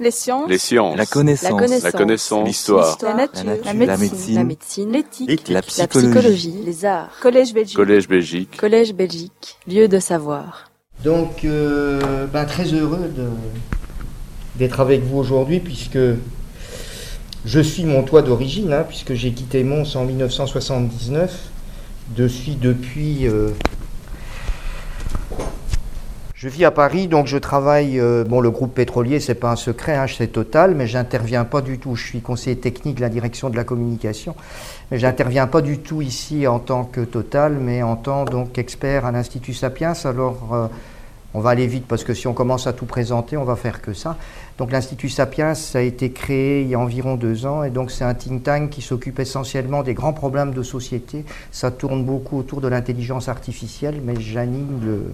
Les sciences. Les sciences. La connaissance. La connaissance. L'histoire. La nature. La nature. La médecine. médecine. La médecine. L'éthique. La La psychologie. Les arts. Collège Belgique. Collège Belgique. Collège Belgique. Lieu de savoir. Donc, euh, ben, très heureux d'être avec vous aujourd'hui, puisque je suis mon toit d'origine, hein, puisque j'ai quitté Mons en 1979. Je suis depuis. euh, je vis à Paris, donc je travaille. euh, bon, le groupe pétrolier, c'est pas un secret, hein, c'est total, mais j'interviens pas du tout. Je suis conseiller technique de la direction de la communication, mais j'interviens pas du tout ici en tant que total, mais en tant donc expert à l'Institut Sapiens. Alors. euh, on va aller vite parce que si on commence à tout présenter, on va faire que ça. Donc l'Institut Sapiens a été créé il y a environ deux ans et donc c'est un think tank qui s'occupe essentiellement des grands problèmes de société. Ça tourne beaucoup autour de l'intelligence artificielle, mais j'anime le,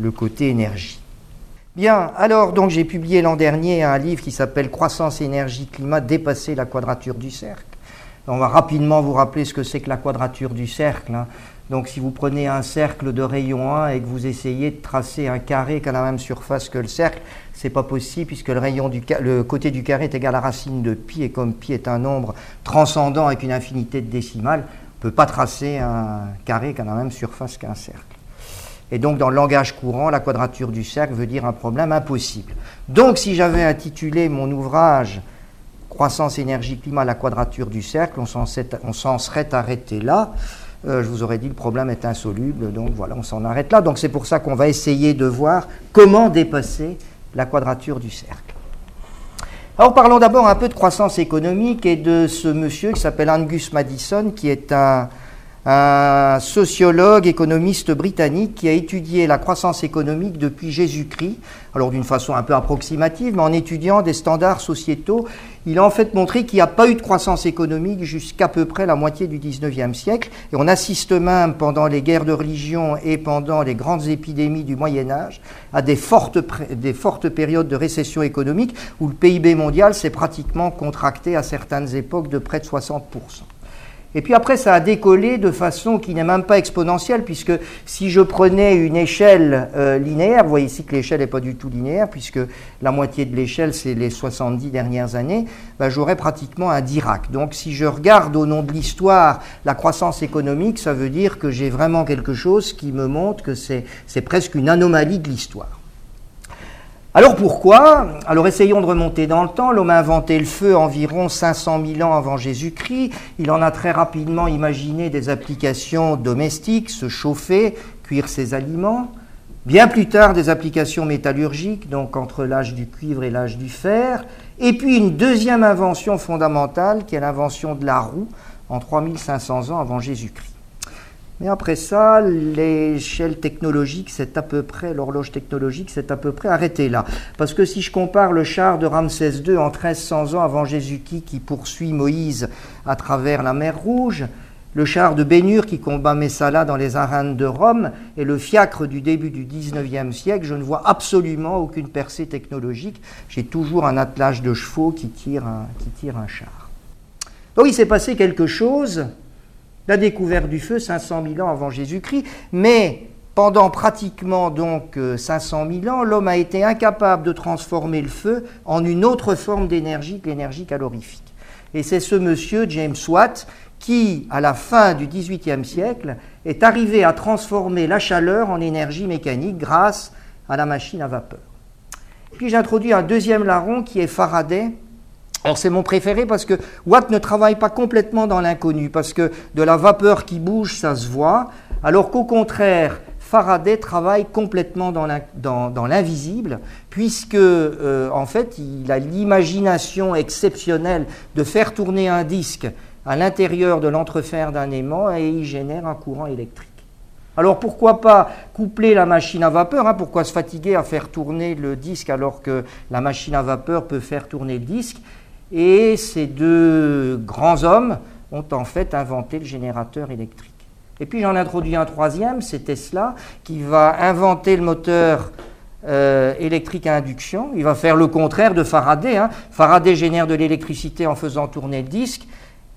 le côté énergie. Bien, alors donc j'ai publié l'an dernier un livre qui s'appelle Croissance, énergie, climat, dépasser la quadrature du cercle. On va rapidement vous rappeler ce que c'est que la quadrature du cercle. hein. Donc si vous prenez un cercle de rayon 1 et que vous essayez de tracer un carré qui a la même surface que le cercle, c'est pas possible puisque le, rayon du, côté du carré est égal à la racine de pi et comme pi est un nombre transcendant avec une infinité de décimales, on ne peut pas tracer un carré qui a la même surface qu'un cercle. Et donc, dans le langage courant, la quadrature du cercle veut dire un problème impossible. Donc, si j'avais intitulé mon ouvrage Croissance, énergie, climat, la quadrature du cercle, on s'en serait arrêté là. Euh, je vous aurais dit le problème est insoluble, donc voilà, on s'en arrête là. Donc, c'est pour ça qu'on va essayer de voir comment dépasser la quadrature du cercle. Alors parlons d'abord un peu de croissance économique et de ce monsieur qui s'appelle Angus Madison, qui est un, un sociologue, économiste britannique qui a étudié la croissance économique depuis Jésus-Christ, alors d'une façon un peu approximative, mais en étudiant des standards sociétaux, il a en fait montré qu'il n'y a pas eu de croissance économique jusqu'à peu près la moitié du 19e siècle, et on assiste même pendant les guerres de religion et pendant les grandes épidémies du Moyen Âge à des des fortes périodes de récession économique où le PIB mondial s'est pratiquement contracté à certaines époques de près de 60%. Et puis après, ça a décollé de façon qui n'est même pas exponentielle, puisque si je prenais une échelle euh, linéaire, vous voyez ici que l'échelle n'est pas du tout linéaire, puisque la moitié de l'échelle, c'est les 70 dernières années, ben, j'aurais pratiquement un Dirac. Donc si je regarde au nom de l'histoire la croissance économique, ça veut dire que j'ai vraiment quelque chose qui me montre que c'est c'est presque une anomalie de l'histoire. Alors pourquoi Alors essayons de remonter dans le temps. L'homme a inventé le feu environ 500 000 ans avant Jésus-Christ. Il en a très rapidement imaginé des applications domestiques, se chauffer, cuire ses aliments. Bien plus tard, des applications métallurgiques, donc entre l'âge du cuivre et l'âge du fer. Et puis une deuxième invention fondamentale, qui est l'invention de la roue en 3500 ans avant Jésus-Christ. Mais après ça, l'échelle technologique, c'est à peu près, l'horloge technologique, c'est à peu près arrêté là. Parce que si je compare le char de Ramsès II en 1300 ans avant Jésus-Christ qui poursuit Moïse à travers la mer Rouge, le char de Bénur qui combat Messala dans les arènes de Rome et le fiacre du début du 19e siècle, je ne vois absolument aucune percée technologique. J'ai toujours un attelage de chevaux qui tire un, qui tire un char. Donc il s'est passé quelque chose la découverte du feu 500 000 ans avant Jésus-Christ, mais pendant pratiquement donc euh, 500 000 ans, l'homme a été incapable de transformer le feu en une autre forme d'énergie que l'énergie calorifique. Et c'est ce monsieur, James Watt, qui, à la fin du XVIIIe siècle, est arrivé à transformer la chaleur en énergie mécanique grâce à la machine à vapeur. Puis j'introduis un deuxième larron qui est Faraday, alors c'est mon préféré parce que Watt ne travaille pas complètement dans l'inconnu, parce que de la vapeur qui bouge, ça se voit, alors qu'au contraire, Faraday travaille complètement dans l'in- dans- l'invisible, puisque euh, en fait il a l'imagination exceptionnelle de faire tourner un disque à l'intérieur de l'entrefer d'un aimant et il génère un courant électrique. Alors pourquoi pas coupler la machine à vapeur hein, Pourquoi se fatiguer à faire tourner le disque alors que la machine à vapeur peut faire tourner le disque? Et ces deux grands hommes ont en fait inventé le générateur électrique. Et puis j'en introduis un troisième, c'est Tesla, qui va inventer le moteur euh, électrique à induction. Il va faire le contraire de Faraday. hein. Faraday génère de l'électricité en faisant tourner le disque.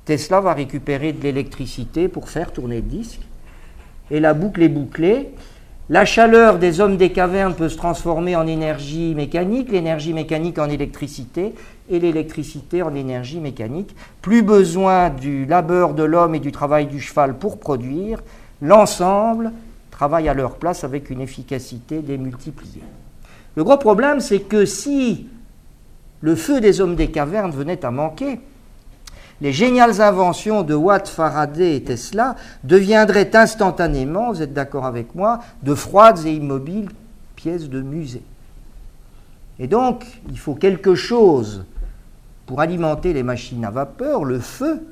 Tesla va récupérer de l'électricité pour faire tourner le disque. Et la boucle est bouclée. La chaleur des hommes des cavernes peut se transformer en énergie mécanique, l'énergie mécanique en électricité et l'électricité en énergie mécanique. Plus besoin du labeur de l'homme et du travail du cheval pour produire. L'ensemble travaille à leur place avec une efficacité démultipliée. Le gros problème, c'est que si le feu des hommes des cavernes venait à manquer, les géniales inventions de Watt, Faraday et Tesla deviendraient instantanément, vous êtes d'accord avec moi, de froides et immobiles pièces de musée. Et donc, il faut quelque chose pour alimenter les machines à vapeur, le feu.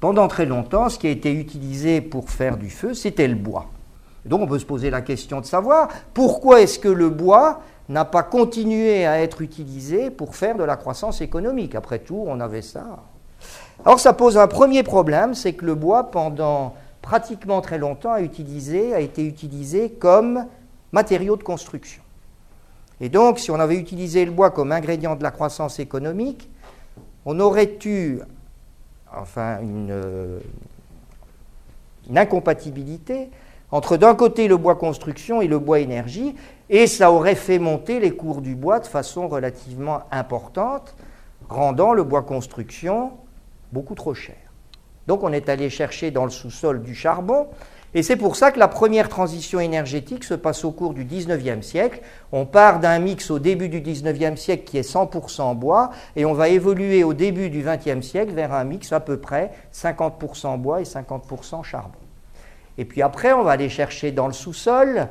Pendant très longtemps, ce qui a été utilisé pour faire du feu, c'était le bois. donc on peut se poser la question de savoir pourquoi est-ce que le bois n'a pas continué à être utilisé pour faire de la croissance économique. Après tout, on avait ça. Alors ça pose un premier problème, c'est que le bois, pendant pratiquement très longtemps, a, été utilisé comme matériau de construction. Et donc, si on avait utilisé le bois comme ingrédient de la croissance économique, on aurait eu enfin, une, une incompatibilité entre d'un côté le bois construction et le bois énergie, et ça aurait fait monter les cours du bois de façon relativement importante, rendant le bois construction beaucoup trop cher. Donc on est allé chercher dans le sous-sol du charbon, et c'est pour ça que la première transition énergétique se passe au cours du 19e siècle. On part d'un mix au début du 19e siècle qui est 100% bois, et on va évoluer au début du 20e siècle vers un mix à peu près 50% bois et 50% charbon. Et puis après, on va aller chercher dans le sous-sol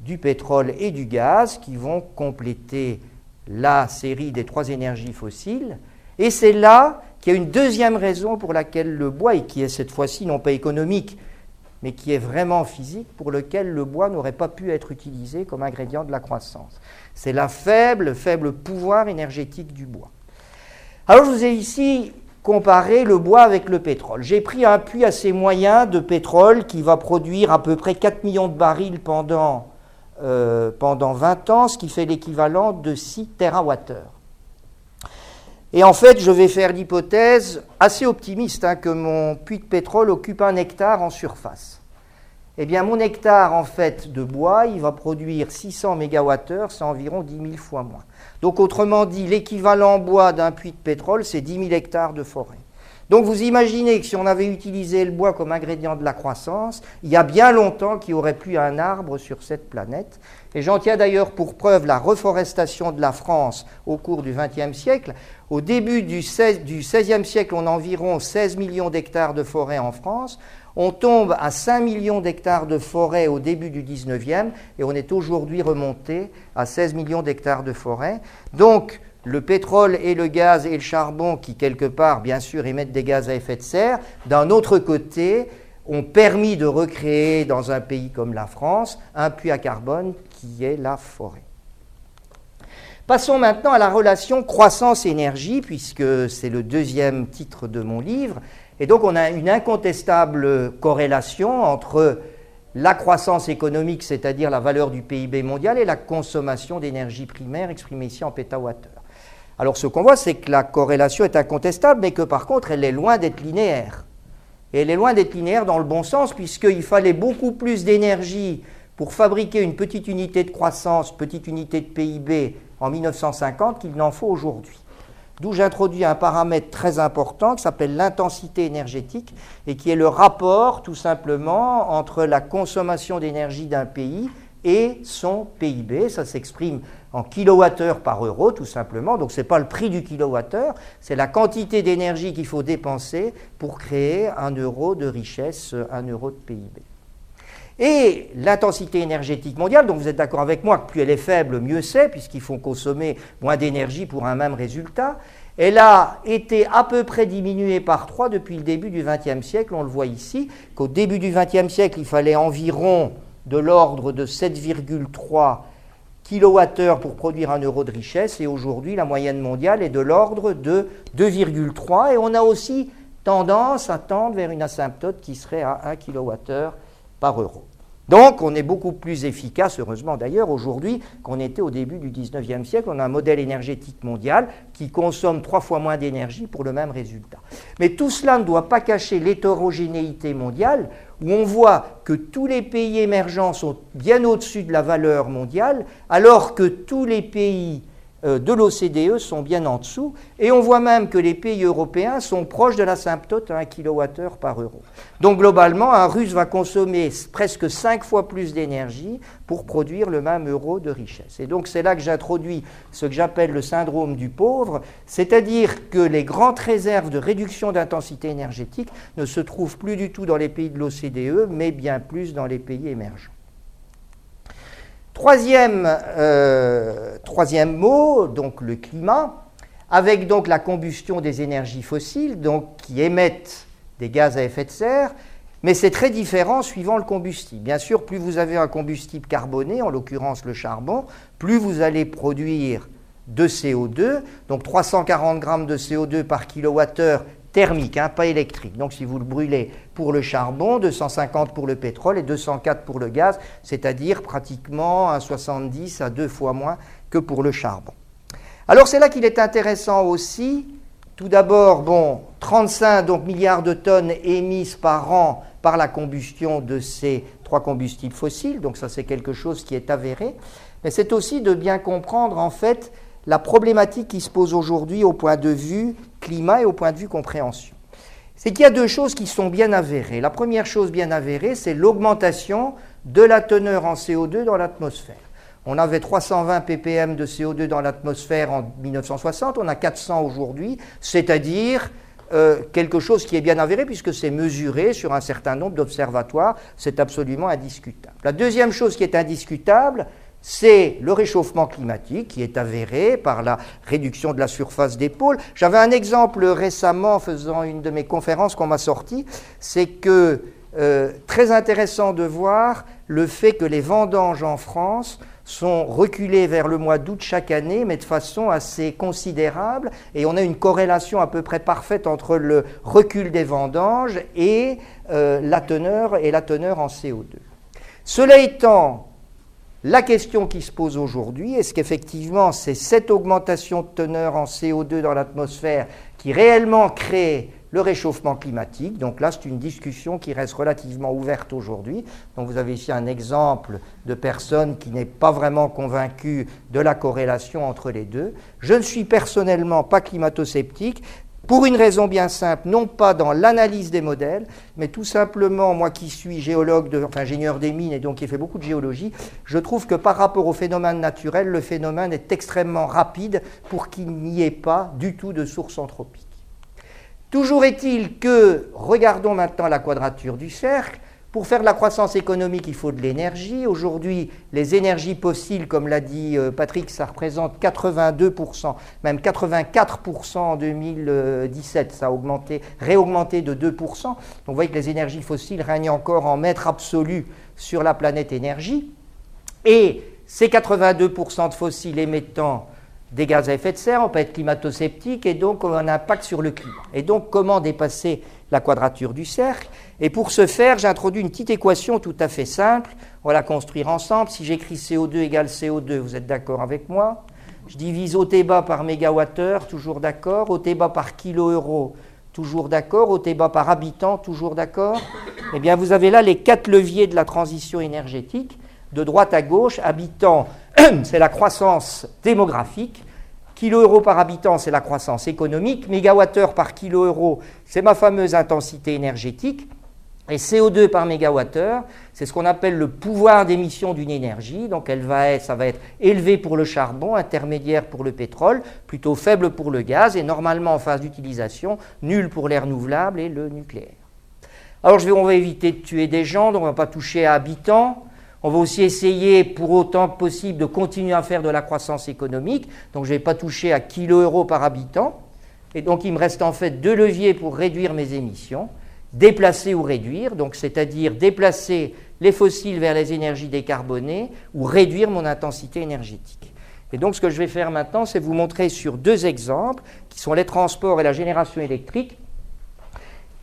du pétrole et du gaz qui vont compléter la série des trois énergies fossiles. Et c'est là qu'il y a une deuxième raison pour laquelle le bois, et qui est cette fois-ci non pas économique, mais qui est vraiment physique, pour lequel le bois n'aurait pas pu être utilisé comme ingrédient de la croissance. C'est la faible, faible pouvoir énergétique du bois. Alors je vous ai ici comparé le bois avec le pétrole. J'ai pris un puits assez moyen de pétrole qui va produire à peu près 4 millions de barils pendant euh, pendant 20 ans, ce qui fait l'équivalent de 6 TWh. Et en fait, je vais faire l'hypothèse assez optimiste hein, que mon puits de pétrole occupe un hectare en surface. Eh bien, mon hectare en fait de bois, il va produire 600 MWh, c'est environ 10 000 fois moins. Donc, autrement dit, l'équivalent bois d'un puits de pétrole, c'est 10 000 hectares de forêt. Donc vous imaginez que si on avait utilisé le bois comme ingrédient de la croissance, il y a bien longtemps qu'il n'y aurait plus un arbre sur cette planète. Et j'en tiens d'ailleurs pour preuve la reforestation de la France au cours du XXe siècle. Au début du XVIe siècle, on a environ 16 millions d'hectares de forêt en France. On tombe à 5 millions d'hectares de forêt au début du 19e et on est aujourd'hui remonté à 16 millions d'hectares de forêt. Donc, le pétrole et le gaz et le charbon, qui quelque part, bien sûr, émettent des gaz à effet de serre, d'un autre côté, ont permis de recréer dans un pays comme la France un puits à carbone qui est la forêt. Passons maintenant à la relation croissance-énergie, puisque c'est le deuxième titre de mon livre. Et donc on a une incontestable corrélation entre la croissance économique, c'est-à-dire la valeur du PIB mondial, et la consommation d'énergie primaire exprimée ici en pétawattheure. Alors ce qu'on voit, c'est que la corrélation est incontestable, mais que par contre, elle est loin d'être linéaire. Et elle est loin d'être linéaire dans le bon sens, puisqu'il fallait beaucoup plus d'énergie pour fabriquer une petite unité de croissance, petite unité de PIB en 1950 qu'il n'en faut aujourd'hui. D'où j'introduis un paramètre très important qui s'appelle l'intensité énergétique et qui est le rapport tout simplement entre la consommation d'énergie d'un pays et son PIB. Ça s'exprime en kilowattheure par euro, tout simplement. Donc ce n'est pas le prix du kilowattheure, c'est la quantité d'énergie qu'il faut dépenser pour créer un euro de richesse, un euro de PIB. Et l'intensité énergétique mondiale, donc vous êtes d'accord avec moi que plus elle est faible, mieux c'est, puisqu'il faut consommer moins d'énergie pour un même résultat, elle a été à peu près diminuée par 3 depuis le début du XXe siècle. On le voit ici, qu'au début du XXe siècle, il fallait environ de l'ordre de 7,3 kWh pour produire un euro de richesse et aujourd'hui la moyenne mondiale est de l'ordre de 2,3 et on a aussi tendance à tendre vers une asymptote qui serait à 1 kWh par euro. Donc on est beaucoup plus efficace, heureusement d'ailleurs, aujourd'hui qu'on était au début du 19e siècle. On a un modèle énergétique mondial qui consomme trois fois moins d'énergie pour le même résultat. Mais tout cela ne doit pas cacher l'hétérogénéité mondiale où on voit que tous les pays émergents sont bien au-dessus de la valeur mondiale, alors que tous les pays de l'OCDE sont bien en dessous, et on voit même que les pays européens sont proches de la symptote à 1 kWh par euro. Donc globalement, un Russe va consommer presque 5 fois plus d'énergie pour produire le même euro de richesse. Et donc c'est là que j'introduis ce que j'appelle le syndrome du pauvre, c'est-à-dire que les grandes réserves de réduction d'intensité énergétique ne se trouvent plus du tout dans les pays de l'OCDE, mais bien plus dans les pays émergents. Troisième, euh, troisième mot, donc le climat, avec donc la combustion des énergies fossiles, donc qui émettent des gaz à effet de serre, mais c'est très différent suivant le combustible. Bien sûr, plus vous avez un combustible carboné, en l'occurrence le charbon, plus vous allez produire de CO2. Donc 340 grammes de CO2 par kilowattheure thermique, hein, pas électrique. Donc si vous le brûlez pour le charbon, 250 pour le pétrole et 204 pour le gaz, c'est-à-dire pratiquement à 70 à deux fois moins que pour le charbon. Alors c'est là qu'il est intéressant aussi, tout d'abord, bon, 35 donc, milliards de tonnes émises par an par la combustion de ces trois combustibles fossiles, donc ça c'est quelque chose qui est avéré, mais c'est aussi de bien comprendre en fait la problématique qui se pose aujourd'hui au point de vue climat et au point de vue compréhension. C'est qu'il y a deux choses qui sont bien avérées. La première chose bien avérée, c'est l'augmentation de la teneur en CO2 dans l'atmosphère. On avait 320 ppm de CO2 dans l'atmosphère en 1960, on a 400 aujourd'hui, c'est-à-dire euh, quelque chose qui est bien avéré puisque c'est mesuré sur un certain nombre d'observatoires, c'est absolument indiscutable. La deuxième chose qui est indiscutable, c'est le réchauffement climatique qui est avéré par la réduction de la surface des pôles. J'avais un exemple récemment en faisant une de mes conférences qu'on m'a sorti, c'est que euh, très intéressant de voir le fait que les vendanges en France sont reculées vers le mois d'août chaque année, mais de façon assez considérable, et on a une corrélation à peu près parfaite entre le recul des vendanges et euh, la teneur et la teneur en CO2. Cela étant, la question qui se pose aujourd'hui, est-ce qu'effectivement c'est cette augmentation de teneur en CO2 dans l'atmosphère qui réellement crée le réchauffement climatique? Donc là, c'est une discussion qui reste relativement ouverte aujourd'hui. Donc vous avez ici un exemple de personne qui n'est pas vraiment convaincue de la corrélation entre les deux. Je ne suis personnellement pas climato-sceptique, pour une raison bien simple, non pas dans l'analyse des modèles, mais tout simplement, moi qui suis géologue, ingénieur des mines et donc qui fait beaucoup de géologie, je trouve que par rapport au phénomène naturel, le phénomène est extrêmement rapide pour qu'il n'y ait pas du tout de source anthropique. Toujours est-il que, regardons maintenant la quadrature du cercle, pour faire de la croissance économique, il faut de l'énergie. Aujourd'hui, les énergies fossiles, comme l'a dit euh, Patrick, ça représente 82%, même 84% en 2017. Ça a augmenté, réaugmenté de 2%. Donc vous voyez que les énergies fossiles règnent encore en maître absolu sur la planète énergie. Et ces 82% de fossiles émettant des gaz à effet de serre, on peut être climato-sceptique et donc on un impact sur le climat. Et donc comment dépasser la quadrature du cercle? Et pour ce faire, j'ai introduit une petite équation tout à fait simple. On va la construire ensemble. Si j'écris CO2 égale CO2, vous êtes d'accord avec moi Je divise OT-bas par mégawattheure, toujours d'accord. OT-bas par kilo-euro, toujours d'accord. OT-bas par habitant, toujours d'accord. Eh bien, vous avez là les quatre leviers de la transition énergétique. De droite à gauche, habitant, c'est la croissance démographique. Kilo euro par habitant, c'est la croissance économique. Mégawattheure par kilo euro, c'est ma fameuse intensité énergétique. Et CO2 par mégawattheure, c'est ce qu'on appelle le pouvoir d'émission d'une énergie. Donc elle va être, ça va être élevé pour le charbon, intermédiaire pour le pétrole, plutôt faible pour le gaz et normalement en phase d'utilisation, nul pour les renouvelables et le nucléaire. Alors je vais, on va éviter de tuer des gens, donc on ne va pas toucher à habitants. On va aussi essayer, pour autant que possible, de continuer à faire de la croissance économique. Donc, je ne vais pas toucher à kilo euros par habitant. Et donc, il me reste en fait deux leviers pour réduire mes émissions déplacer ou réduire, donc c'est-à-dire déplacer les fossiles vers les énergies décarbonées ou réduire mon intensité énergétique. Et donc ce que je vais faire maintenant, c'est vous montrer sur deux exemples, qui sont les transports et la génération électrique,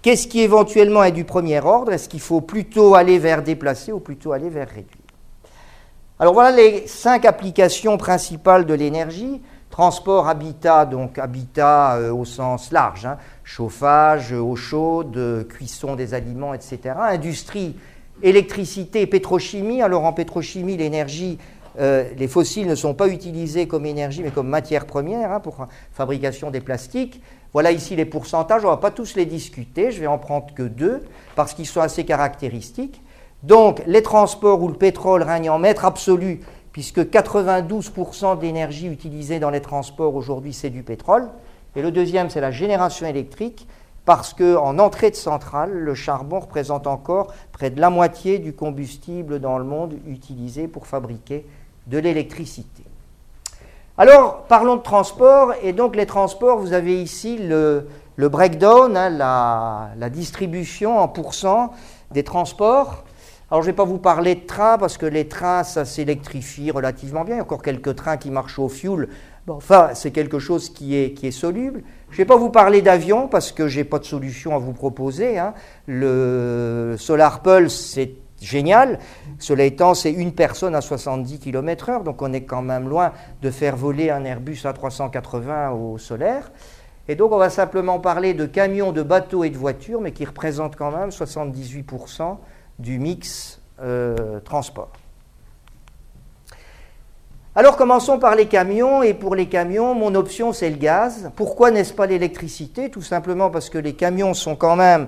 Qu'est-ce qui éventuellement est du premier ordre? Est-ce qu'il faut plutôt aller vers déplacer ou plutôt aller vers réduire? Alors voilà les cinq applications principales de l'énergie. Transport, habitat, donc habitat euh, au sens large, hein. chauffage, eau chaude, cuisson des aliments, etc. Industrie, électricité, pétrochimie. Alors en pétrochimie, l'énergie, euh, les fossiles ne sont pas utilisés comme énergie, mais comme matière première hein, pour fabrication des plastiques. Voilà ici les pourcentages, on ne va pas tous les discuter, je vais en prendre que deux, parce qu'ils sont assez caractéristiques. Donc les transports où le pétrole règne en maître absolu, puisque 92% de l'énergie utilisée dans les transports aujourd'hui, c'est du pétrole. Et le deuxième, c'est la génération électrique, parce qu'en entrée de centrale, le charbon représente encore près de la moitié du combustible dans le monde utilisé pour fabriquer de l'électricité. Alors, parlons de transport, et donc les transports, vous avez ici le, breakdown, hein, la, la distribution en pourcent des transports. Alors, je ne vais pas vous parler de trains parce que les trains, ça s'électrifie relativement bien. Il y a encore quelques trains qui marchent au fioul. Enfin, c'est quelque chose qui est, soluble. Je ne vais pas vous parler d'avions parce que je n'ai pas de solution à vous proposer. Hein. Le Solar Pulse, c'est génial. Cela étant, c'est une personne à 70 km/h, donc on est quand même loin de faire voler un Airbus à 380 au solaire. Et donc, on va simplement parler de camions, de bateaux et de voitures, mais qui représentent quand même 78% du mix euh, transport. Alors commençons par les camions, et pour les camions, mon option c'est le gaz. Pourquoi n'est-ce pas l'électricité? Tout simplement parce que les camions sont quand même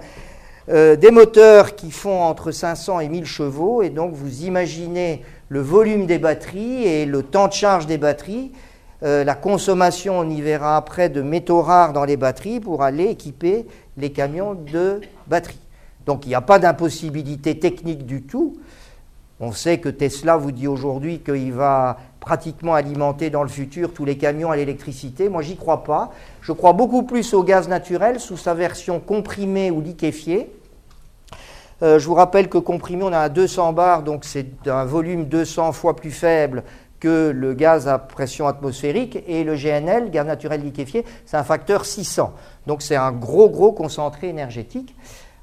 euh, des moteurs qui font entre 500 et 1000 chevaux, et donc vous imaginez le volume des batteries et le temps de charge des batteries, euh, la consommation, on y verra après, de métaux rares dans les batteries pour aller équiper les camions de batteries. Donc il n'y a pas d'impossibilité technique du tout. On sait que Tesla vous dit aujourd'hui qu'il va pratiquement alimenter dans le futur tous les camions à l'électricité. Moi, j'y crois pas. Je crois beaucoup plus au gaz naturel sous sa version comprimée ou liquéfiée. Euh, je vous rappelle que comprimé, on a à 200 bars, donc c'est un volume 200 fois plus faible que le gaz à pression atmosphérique. Et le GNL, gaz naturel liquéfié, c'est un facteur 600. Donc c'est un gros, gros concentré énergétique.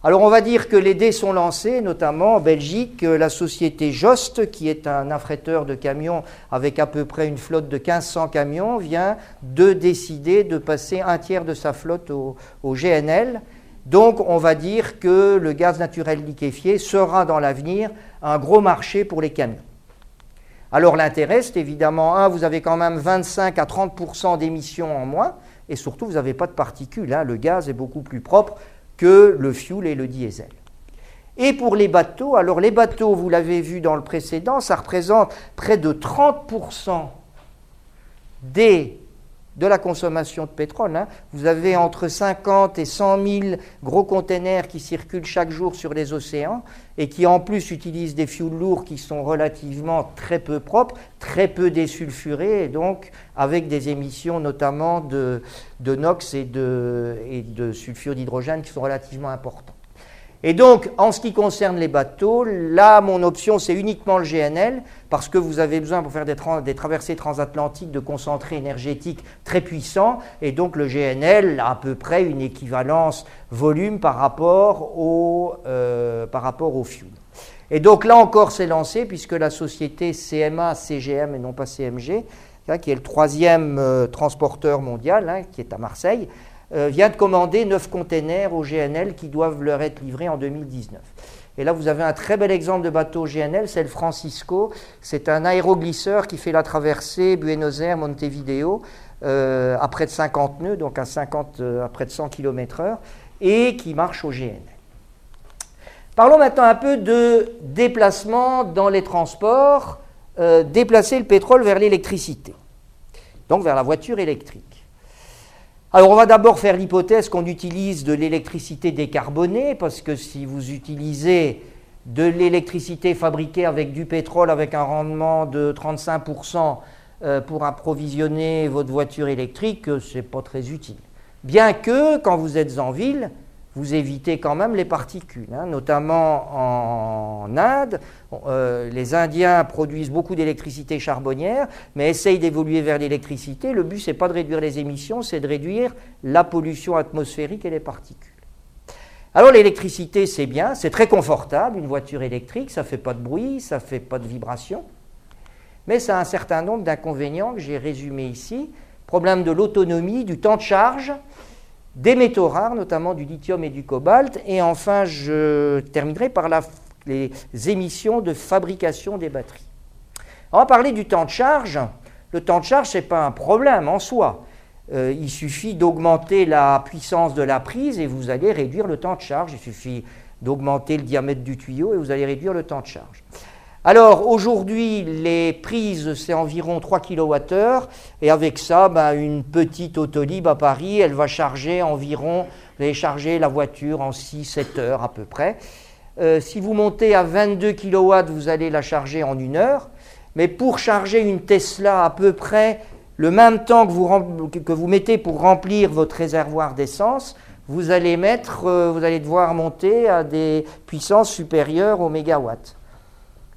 Alors on va dire que les dés sont lancés, notamment en Belgique, la société Jost, qui est un affréteur de camions avec à peu près une flotte de 1500 camions, vient de décider de passer un tiers de sa flotte au, GNL. Donc on va dire que le gaz naturel liquéfié sera dans l'avenir un gros marché pour les camions. Alors l'intérêt, c'est évidemment, un, vous avez quand même 25 à 30% d'émissions en moins, et surtout, vous n'avez pas de particules. Hein. le gaz est beaucoup plus propre que le fuel et le diesel. Et pour les bateaux, alors les bateaux, vous l'avez vu dans le précédent, ça représente près de 30% des, de la consommation de pétrole. Hein. Vous avez entre 50 et 100 000 gros containers qui circulent chaque jour sur les océans et qui en plus utilisent des fuels lourds qui sont relativement très peu propres, très peu désulfurés et donc avec des émissions notamment de, NOx et de sulfure d'hydrogène qui sont relativement importantes. Et donc, en ce qui concerne les bateaux, là, mon option, c'est uniquement le GNL, parce que vous avez besoin pour faire des, traversées transatlantiques de concentrés énergétiques très puissants, et donc le GNL a à peu près une équivalence volume par rapport au, euh, par rapport au fuel. Et donc là encore, c'est lancé, puisque la société CMA, CGM et non pas CMG, qui est le troisième euh, transporteur mondial, hein, qui est à Marseille, euh, vient de commander 9 containers au GNL qui doivent leur être livrés en 2019. Et là, vous avez un très bel exemple de bateau GNL, c'est le Francisco. C'est un aéroglisseur qui fait la traversée Buenos Aires, Montevideo, euh, à près de 50 nœuds, donc à, 50, à près de 100 km/h, et qui marche au GNL. Parlons maintenant un peu de déplacement dans les transports, déplacer le pétrole vers l'électricité donc vers la voiture électrique. Alors on va d'abord faire l'hypothèse qu'on utilise de l'électricité décarbonée, parce que si vous utilisez de l'électricité fabriquée avec du pétrole avec un rendement de 35% euh, pour approvisionner votre voiture électrique, ce n'est pas très utile. Bien que quand vous êtes en ville, vous évitez quand même les particules. Hein. notamment en Inde, euh, les Indiens produisent beaucoup d'électricité charbonnière, mais essayent d'évoluer vers l'électricité. Le but, ce n'est pas de réduire les émissions, c'est de réduire la pollution atmosphérique et les particules. Alors l'électricité, c'est bien, c'est très confortable, une voiture électrique, ça ne fait pas de bruit, ça ne fait pas de vibration, mais ça a un certain nombre d'inconvénients que j'ai résumés ici. problème de l'autonomie, du temps de charge, des métaux rares, notamment du lithium et du cobalt. Et enfin, je terminerai par les émissions de fabrication des batteries. On va parler du temps de charge. Le temps de charge, ce n'est pas un problème en soi. Euh, il suffit d'augmenter la puissance de la prise et vous allez réduire le temps de charge. Il suffit d'augmenter le diamètre du tuyau et vous allez réduire le temps de charge. Alors aujourd'hui, les prises, c'est environ 3 kWh, et avec ça, ben, une petite autolib à Paris, elle va charger environ, vous allez charger la voiture en 6-7 heures à peu près. Euh, si vous montez à 22 kW, vous allez la charger en une heure, mais pour charger une Tesla à peu près le même temps que vous, mettez pour remplir votre réservoir d'essence, vous allez mettre, euh, vous allez devoir monter à des puissances supérieures aux mégawatts.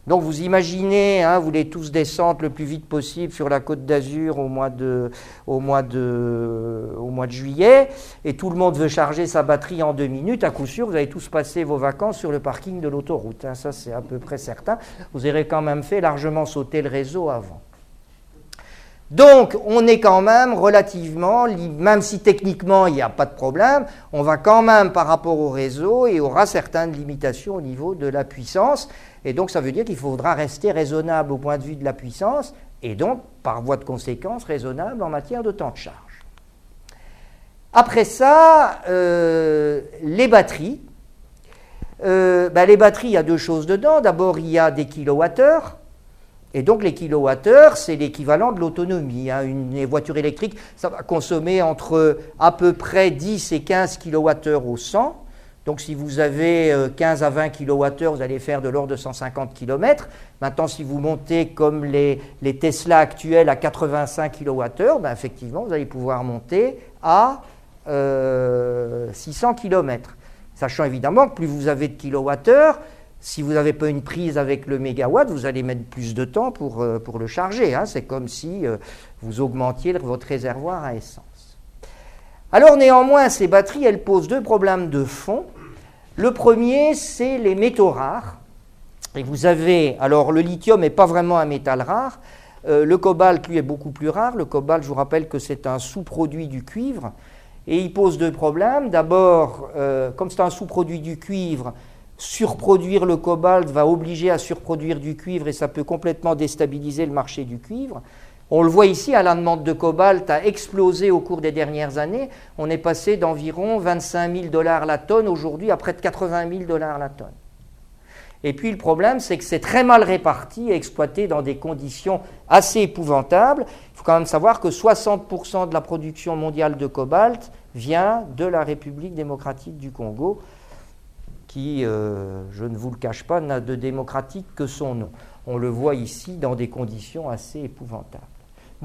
Donc vous imaginez, hein, vous voulez tous descendre le plus vite possible sur la côte d'Azur au, mois de, juillet, et tout le monde veut charger sa batterie en deux minutes, à coup sûr, vous allez tous passer vos vacances sur le parking de l'autoroute. Hein, ça c'est à peu près certain. Vous aurez quand même fait largement sauter le réseau avant. Donc, on est quand même relativement, même si techniquement il n'y a pas de problème, on va quand même par rapport au réseau et aura certaines limitations au niveau de la puissance. Et donc, ça veut dire qu'il faudra rester raisonnable au point de vue de la puissance et donc, par voie de conséquence, raisonnable en matière de temps de charge. Après ça, euh, les batteries. Euh, ben, les batteries, il y a deux choses dedans. D'abord, il y a des kilowattheures. Et donc les kilowattheures, c'est l'équivalent de l'autonomie. Hein. Une voiture électrique, ça va consommer entre à peu près 10 et 15 kilowattheures au 100. Donc si vous avez 15 euh, à 20 kWh, vous allez faire de l'ordre de 150 km. Maintenant, si vous montez comme les, Tesla actuels à 85 kWh, ben effectivement, vous allez pouvoir monter à 600 euh, km. Sachant évidemment que plus vous avez de kilowattheures, si vous n'avez pas une prise avec le mégawatt, vous allez mettre plus de temps pour, euh, pour le charger. Hein. C'est comme si vous augmentiez votre réservoir à essence. Alors néanmoins, ces batteries, elles posent deux problèmes de fond. Le premier, c'est les métaux rares. Et vous avez, alors le lithium n'est pas vraiment un métal rare. Euh, le cobalt, lui, est beaucoup plus rare. Le cobalt, je vous rappelle que c'est un sous-produit du cuivre. Et il pose deux problèmes. D'abord, comme c'est un sous-produit du cuivre, surproduire le cobalt va obliger à surproduire du cuivre et ça peut complètement déstabiliser le marché du cuivre. On le voit ici, la demande de cobalt a explosé au cours des dernières années. On est passé d'environ 25 000 dollars la tonne aujourd'hui à près de 80 000 dollars la tonne. Et puis le problème, c'est que c'est très mal réparti et exploité dans des conditions assez épouvantables. Il faut quand même savoir que 60% de la production mondiale de cobalt vient de la République démocratique du Congo qui, euh, je ne vous le cache pas, n'a de démocratique que son nom. On le voit ici dans des conditions assez épouvantables.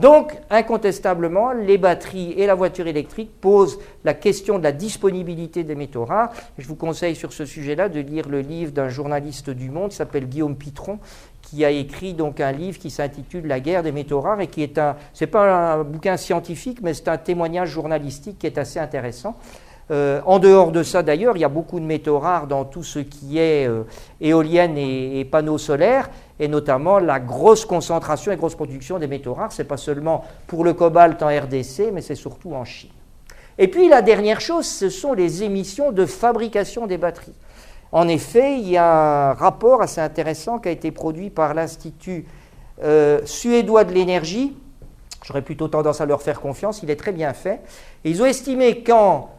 Donc, incontestablement, les batteries et la voiture électrique posent la question de la disponibilité des métaux rares. Je vous conseille sur ce sujet-là de lire le livre d'un journaliste du Monde qui s'appelle Guillaume Pitron, qui a écrit donc un livre qui s'intitule La guerre des métaux rares et qui est un, c'est pas un bouquin scientifique, mais c'est un témoignage journalistique qui est assez intéressant. Euh, en dehors de ça, d'ailleurs, il y a beaucoup de métaux rares dans tout ce qui est euh, éolienne et, panneaux solaires, et notamment la grosse concentration et grosse production des métaux rares. Ce n'est pas seulement pour le cobalt en RDC, mais c'est surtout en Chine. Et puis la dernière chose, ce sont les émissions de fabrication des batteries. En effet, il y a un rapport assez intéressant qui a été produit par l'Institut euh, suédois de l'énergie. J'aurais plutôt tendance à leur faire confiance, il est très bien fait. Ils ont estimé qu'en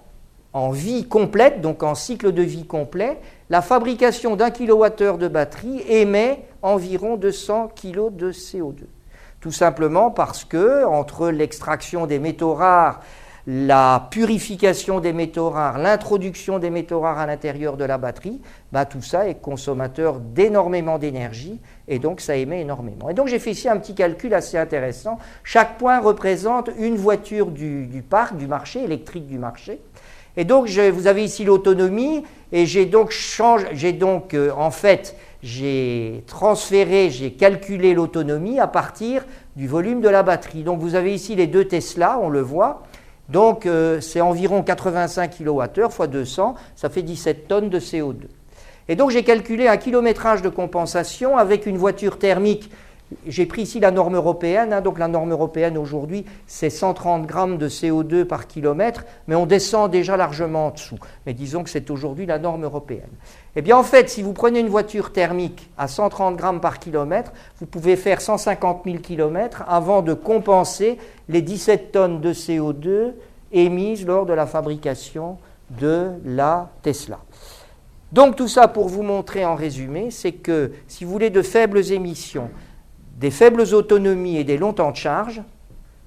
en vie complète, donc en cycle de vie complet, la fabrication d'un kilowattheure de batterie émet environ 200 kg de CO2. Tout simplement parce que, entre l'extraction des métaux rares, la purification des métaux rares, l'introduction des métaux rares à l'intérieur de la batterie, bah, tout ça est consommateur d'énormément d'énergie et donc ça émet énormément. Et donc j'ai fait ici un petit calcul assez intéressant. Chaque point représente une voiture du, du parc, du marché, électrique du marché. Et donc, vous avez ici l'autonomie, et j'ai donc, j'ai donc euh, en fait, j'ai transféré, j'ai calculé l'autonomie à partir du volume de la batterie. Donc, vous avez ici les deux Tesla, on le voit. Donc, euh, c'est environ 85 kWh fois 200, ça fait 17 tonnes de CO2. Et donc, j'ai calculé un kilométrage de compensation avec une voiture thermique j'ai pris ici la norme européenne, hein, donc la norme européenne aujourd'hui c'est 130 grammes de CO2 par kilomètre, mais on descend déjà largement en dessous. Mais disons que c'est aujourd'hui la norme européenne. Eh bien en fait, si vous prenez une voiture thermique à 130 grammes par kilomètre, vous pouvez faire 150 000 kilomètres avant de compenser les 17 tonnes de CO2 émises lors de la fabrication de la Tesla. Donc tout ça pour vous montrer en résumé, c'est que si vous voulez de faibles émissions, des faibles autonomies et des longs temps de charge,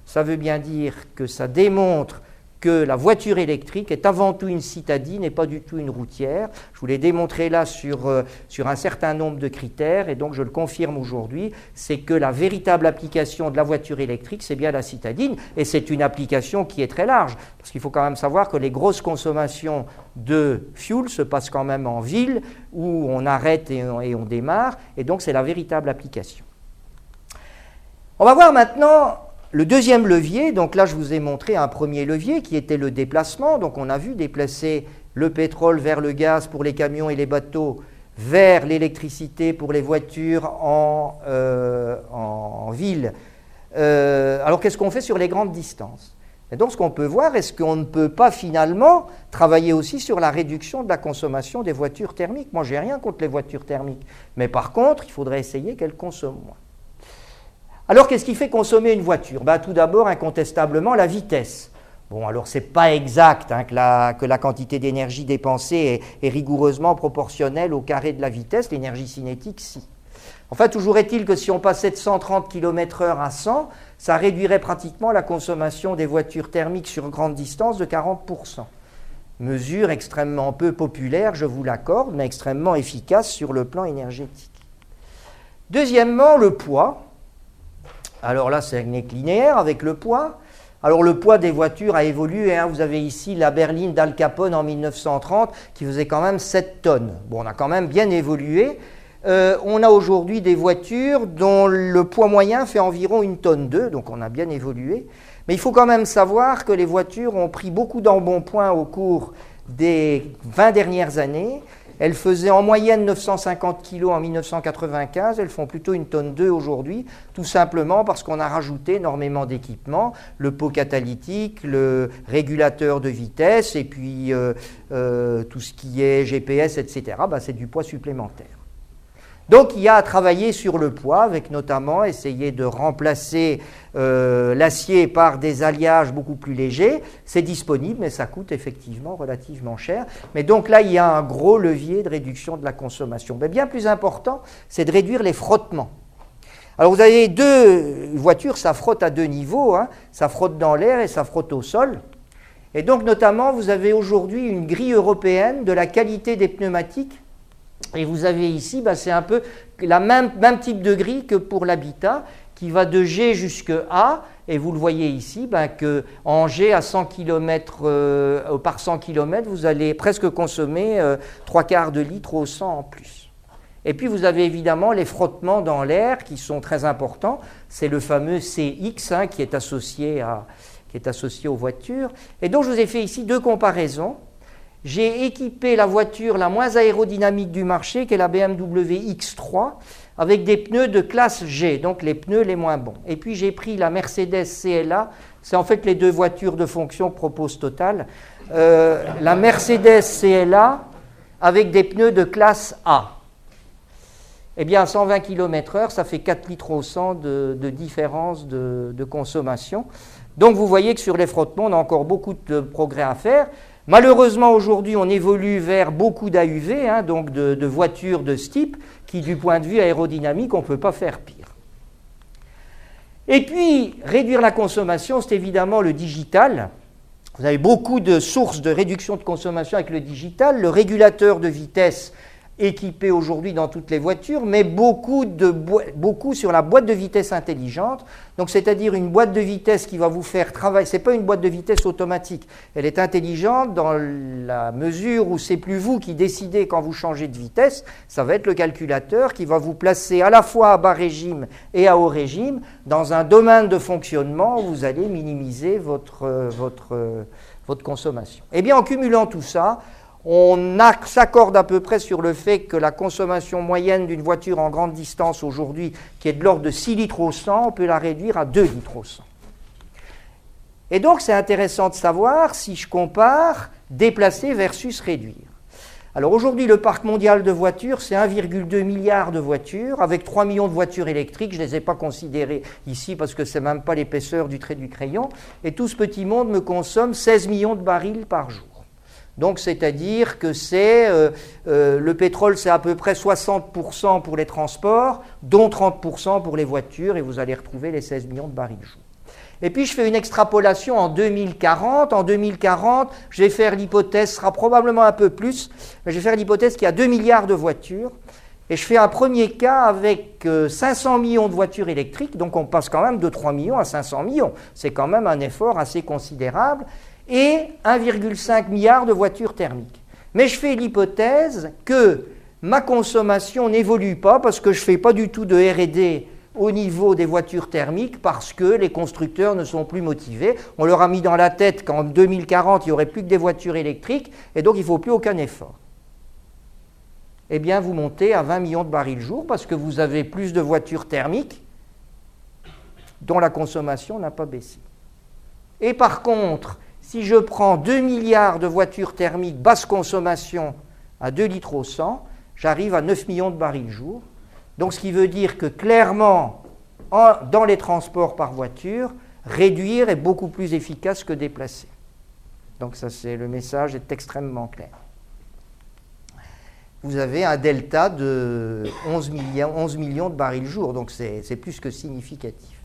ça veut bien dire que ça démontre que la voiture électrique est avant tout une citadine et pas du tout une routière. Je vous l'ai démontré là sur, euh, sur un certain nombre de critères et donc je le confirme aujourd'hui, c'est que la véritable application de la voiture électrique, c'est bien la citadine et c'est une application qui est très large parce qu'il faut quand même savoir que les grosses consommations de fuel se passent quand même en ville où on arrête et on démarre et donc c'est la véritable application. On va voir maintenant le deuxième levier, donc là je vous ai montré un premier levier qui était le déplacement. Donc on a vu déplacer le pétrole vers le gaz pour les camions et les bateaux, vers l'électricité pour les voitures en, euh, ville. Euh, alors qu'est-ce qu'on fait sur les grandes distances? Et donc ce qu'on peut voir, est-ce qu'on ne peut pas finalement travailler aussi sur la réduction de la consommation des voitures thermiques? Moi, j'ai rien contre les voitures thermiques, mais par contre, il faudrait essayer qu'elles consomment moins. Alors qu'est-ce qui fait consommer une voiture? Ben, Tout d'abord, incontestablement, la vitesse. Bon, alors c'est pas exact hein, que, la, quantité d'énergie dépensée est, rigoureusement proportionnelle au carré de la vitesse, l'énergie cinétique, si. Enfin, toujours est-il que si on passait de 130 km/h à 100, ça réduirait pratiquement la consommation des voitures thermiques sur grande distance de 40%. Mesure extrêmement peu populaire, je vous l'accorde, mais extrêmement efficace sur le plan énergétique. Deuxièmement, le poids. Alors là, c'est un linéaire avec le poids. Alors le poids des voitures a évolué. Hein. Vous avez ici la berline d'Al Capone en 1930 qui faisait quand même 7 tonnes. Bon, on a quand même bien évolué. Euh, on a aujourd'hui des voitures dont le poids moyen fait environ une tonne 2, donc on a bien évolué. Mais il faut quand même savoir que les voitures ont pris beaucoup d'embonpoint au cours des 20 dernières années. Elles faisaient en moyenne 950 kg en 1995, elles font plutôt une tonne 2 aujourd'hui, tout simplement parce qu'on a rajouté énormément d'équipements, le pot catalytique, le régulateur de vitesse et puis euh, euh, tout ce qui est GPS, etc. Bah, c'est du poids supplémentaire. Donc il y a à travailler sur le poids, avec notamment essayer de remplacer euh, l'acier par des alliages beaucoup plus légers. C'est disponible, mais ça coûte effectivement relativement cher. Mais donc là, il y a un gros levier de réduction de la consommation. Mais bien plus important, c'est de réduire les frottements. Alors vous avez deux voitures, ça frotte à deux niveaux, hein. ça frotte dans l'air et ça frotte au sol. Et donc notamment, vous avez aujourd'hui une grille européenne de la qualité des pneumatiques et vous avez ici, bah, c'est un peu le même, type de grille que pour l'habitat, qui va de G jusqu'à A. Et vous le voyez ici, bah, que G à 100 km euh, par 100 km, vous allez presque consommer euh, trois quarts de litre au 100 en plus. Et puis vous avez évidemment les frottements dans l'air qui sont très importants. C'est le fameux CX hein, qui, est associé à, qui est associé aux voitures. Et donc je vous ai fait ici deux comparaisons j'ai équipé la voiture la moins aérodynamique du marché, qui est la BMW X3, avec des pneus de classe G, donc les pneus les moins bons. Et puis j'ai pris la Mercedes CLA, c'est en fait les deux voitures de fonction propose Total. Euh, la Mercedes CLA avec des pneus de classe A. Eh bien, à 120 km/h, ça fait 4 litres au 100 de, différence de consommation. Donc vous voyez que sur les frottements, on a encore beaucoup de progrès à faire. Malheureusement, aujourd'hui, on évolue vers beaucoup d'AUV, hein, donc de, voitures de ce type, qui, du point de vue aérodynamique, on ne peut pas faire pire. Et puis, réduire la consommation, c'est évidemment le digital. Vous avez beaucoup de sources de réduction de consommation avec le digital. Le régulateur de vitesse équipé aujourd'hui dans toutes les voitures, mais beaucoup, sur la boîte de vitesse intelligente. Donc, c'est-à-dire une boîte de vitesse qui va vous faire travailler. Ce n'est pas une boîte de vitesse automatique. Elle est intelligente dans la mesure où c'est plus vous qui décidez quand vous changez de vitesse. Ça va être le calculateur qui va vous placer à la fois à bas régime et à haut régime dans un domaine de fonctionnement où vous allez minimiser votre, votre, votre consommation. Eh bien, en cumulant tout ça, on s'accorde à peu près sur le fait que la consommation moyenne d'une voiture en grande distance aujourd'hui, qui est de l'ordre de 6 litres au 100, on peut la réduire à 2 litres au 100. Et donc c'est intéressant de savoir si je compare déplacer versus réduire. Alors aujourd'hui, le parc mondial de voitures, c'est 1,2 milliard de voitures, avec 3 millions de voitures électriques. Je ne les ai pas considérées ici parce que ce n'est même pas l'épaisseur du trait du crayon. Et tout ce petit monde me consomme 16 millions de barils par jour. Donc c'est-à-dire que c'est euh, euh, le pétrole, c'est à peu près 60% pour les transports, dont 30% pour les voitures, et vous allez retrouver les 16 millions de barils jour. Et puis je fais une extrapolation en 2040. En 2040, je vais faire l'hypothèse, sera probablement un peu plus, mais je vais faire l'hypothèse qu'il y a 2 milliards de voitures. Et je fais un premier cas avec 500 euh, millions de voitures électriques, donc on passe quand même de 3 millions à 500 millions. C'est quand même un effort assez considérable. Et 1,5 milliard de voitures thermiques. Mais je fais l'hypothèse que ma consommation n'évolue pas parce que je ne fais pas du tout de RD au niveau des voitures thermiques parce que les constructeurs ne sont plus motivés. On leur a mis dans la tête qu'en 2040, il n'y aurait plus que des voitures électriques et donc il ne faut plus aucun effort. Eh bien, vous montez à 20 millions de barils jour parce que vous avez plus de voitures thermiques dont la consommation n'a pas baissé. Et par contre, si je prends 2 milliards de voitures thermiques basse consommation à 2 litres au 100, j'arrive à 9 millions de barils jour. Donc ce qui veut dire que clairement, dans les transports par voiture, réduire est beaucoup plus efficace que déplacer. Donc ça c'est le message est extrêmement clair. Vous avez un delta de 11 millions, 11 millions de barils jour, donc c'est plus que significatif.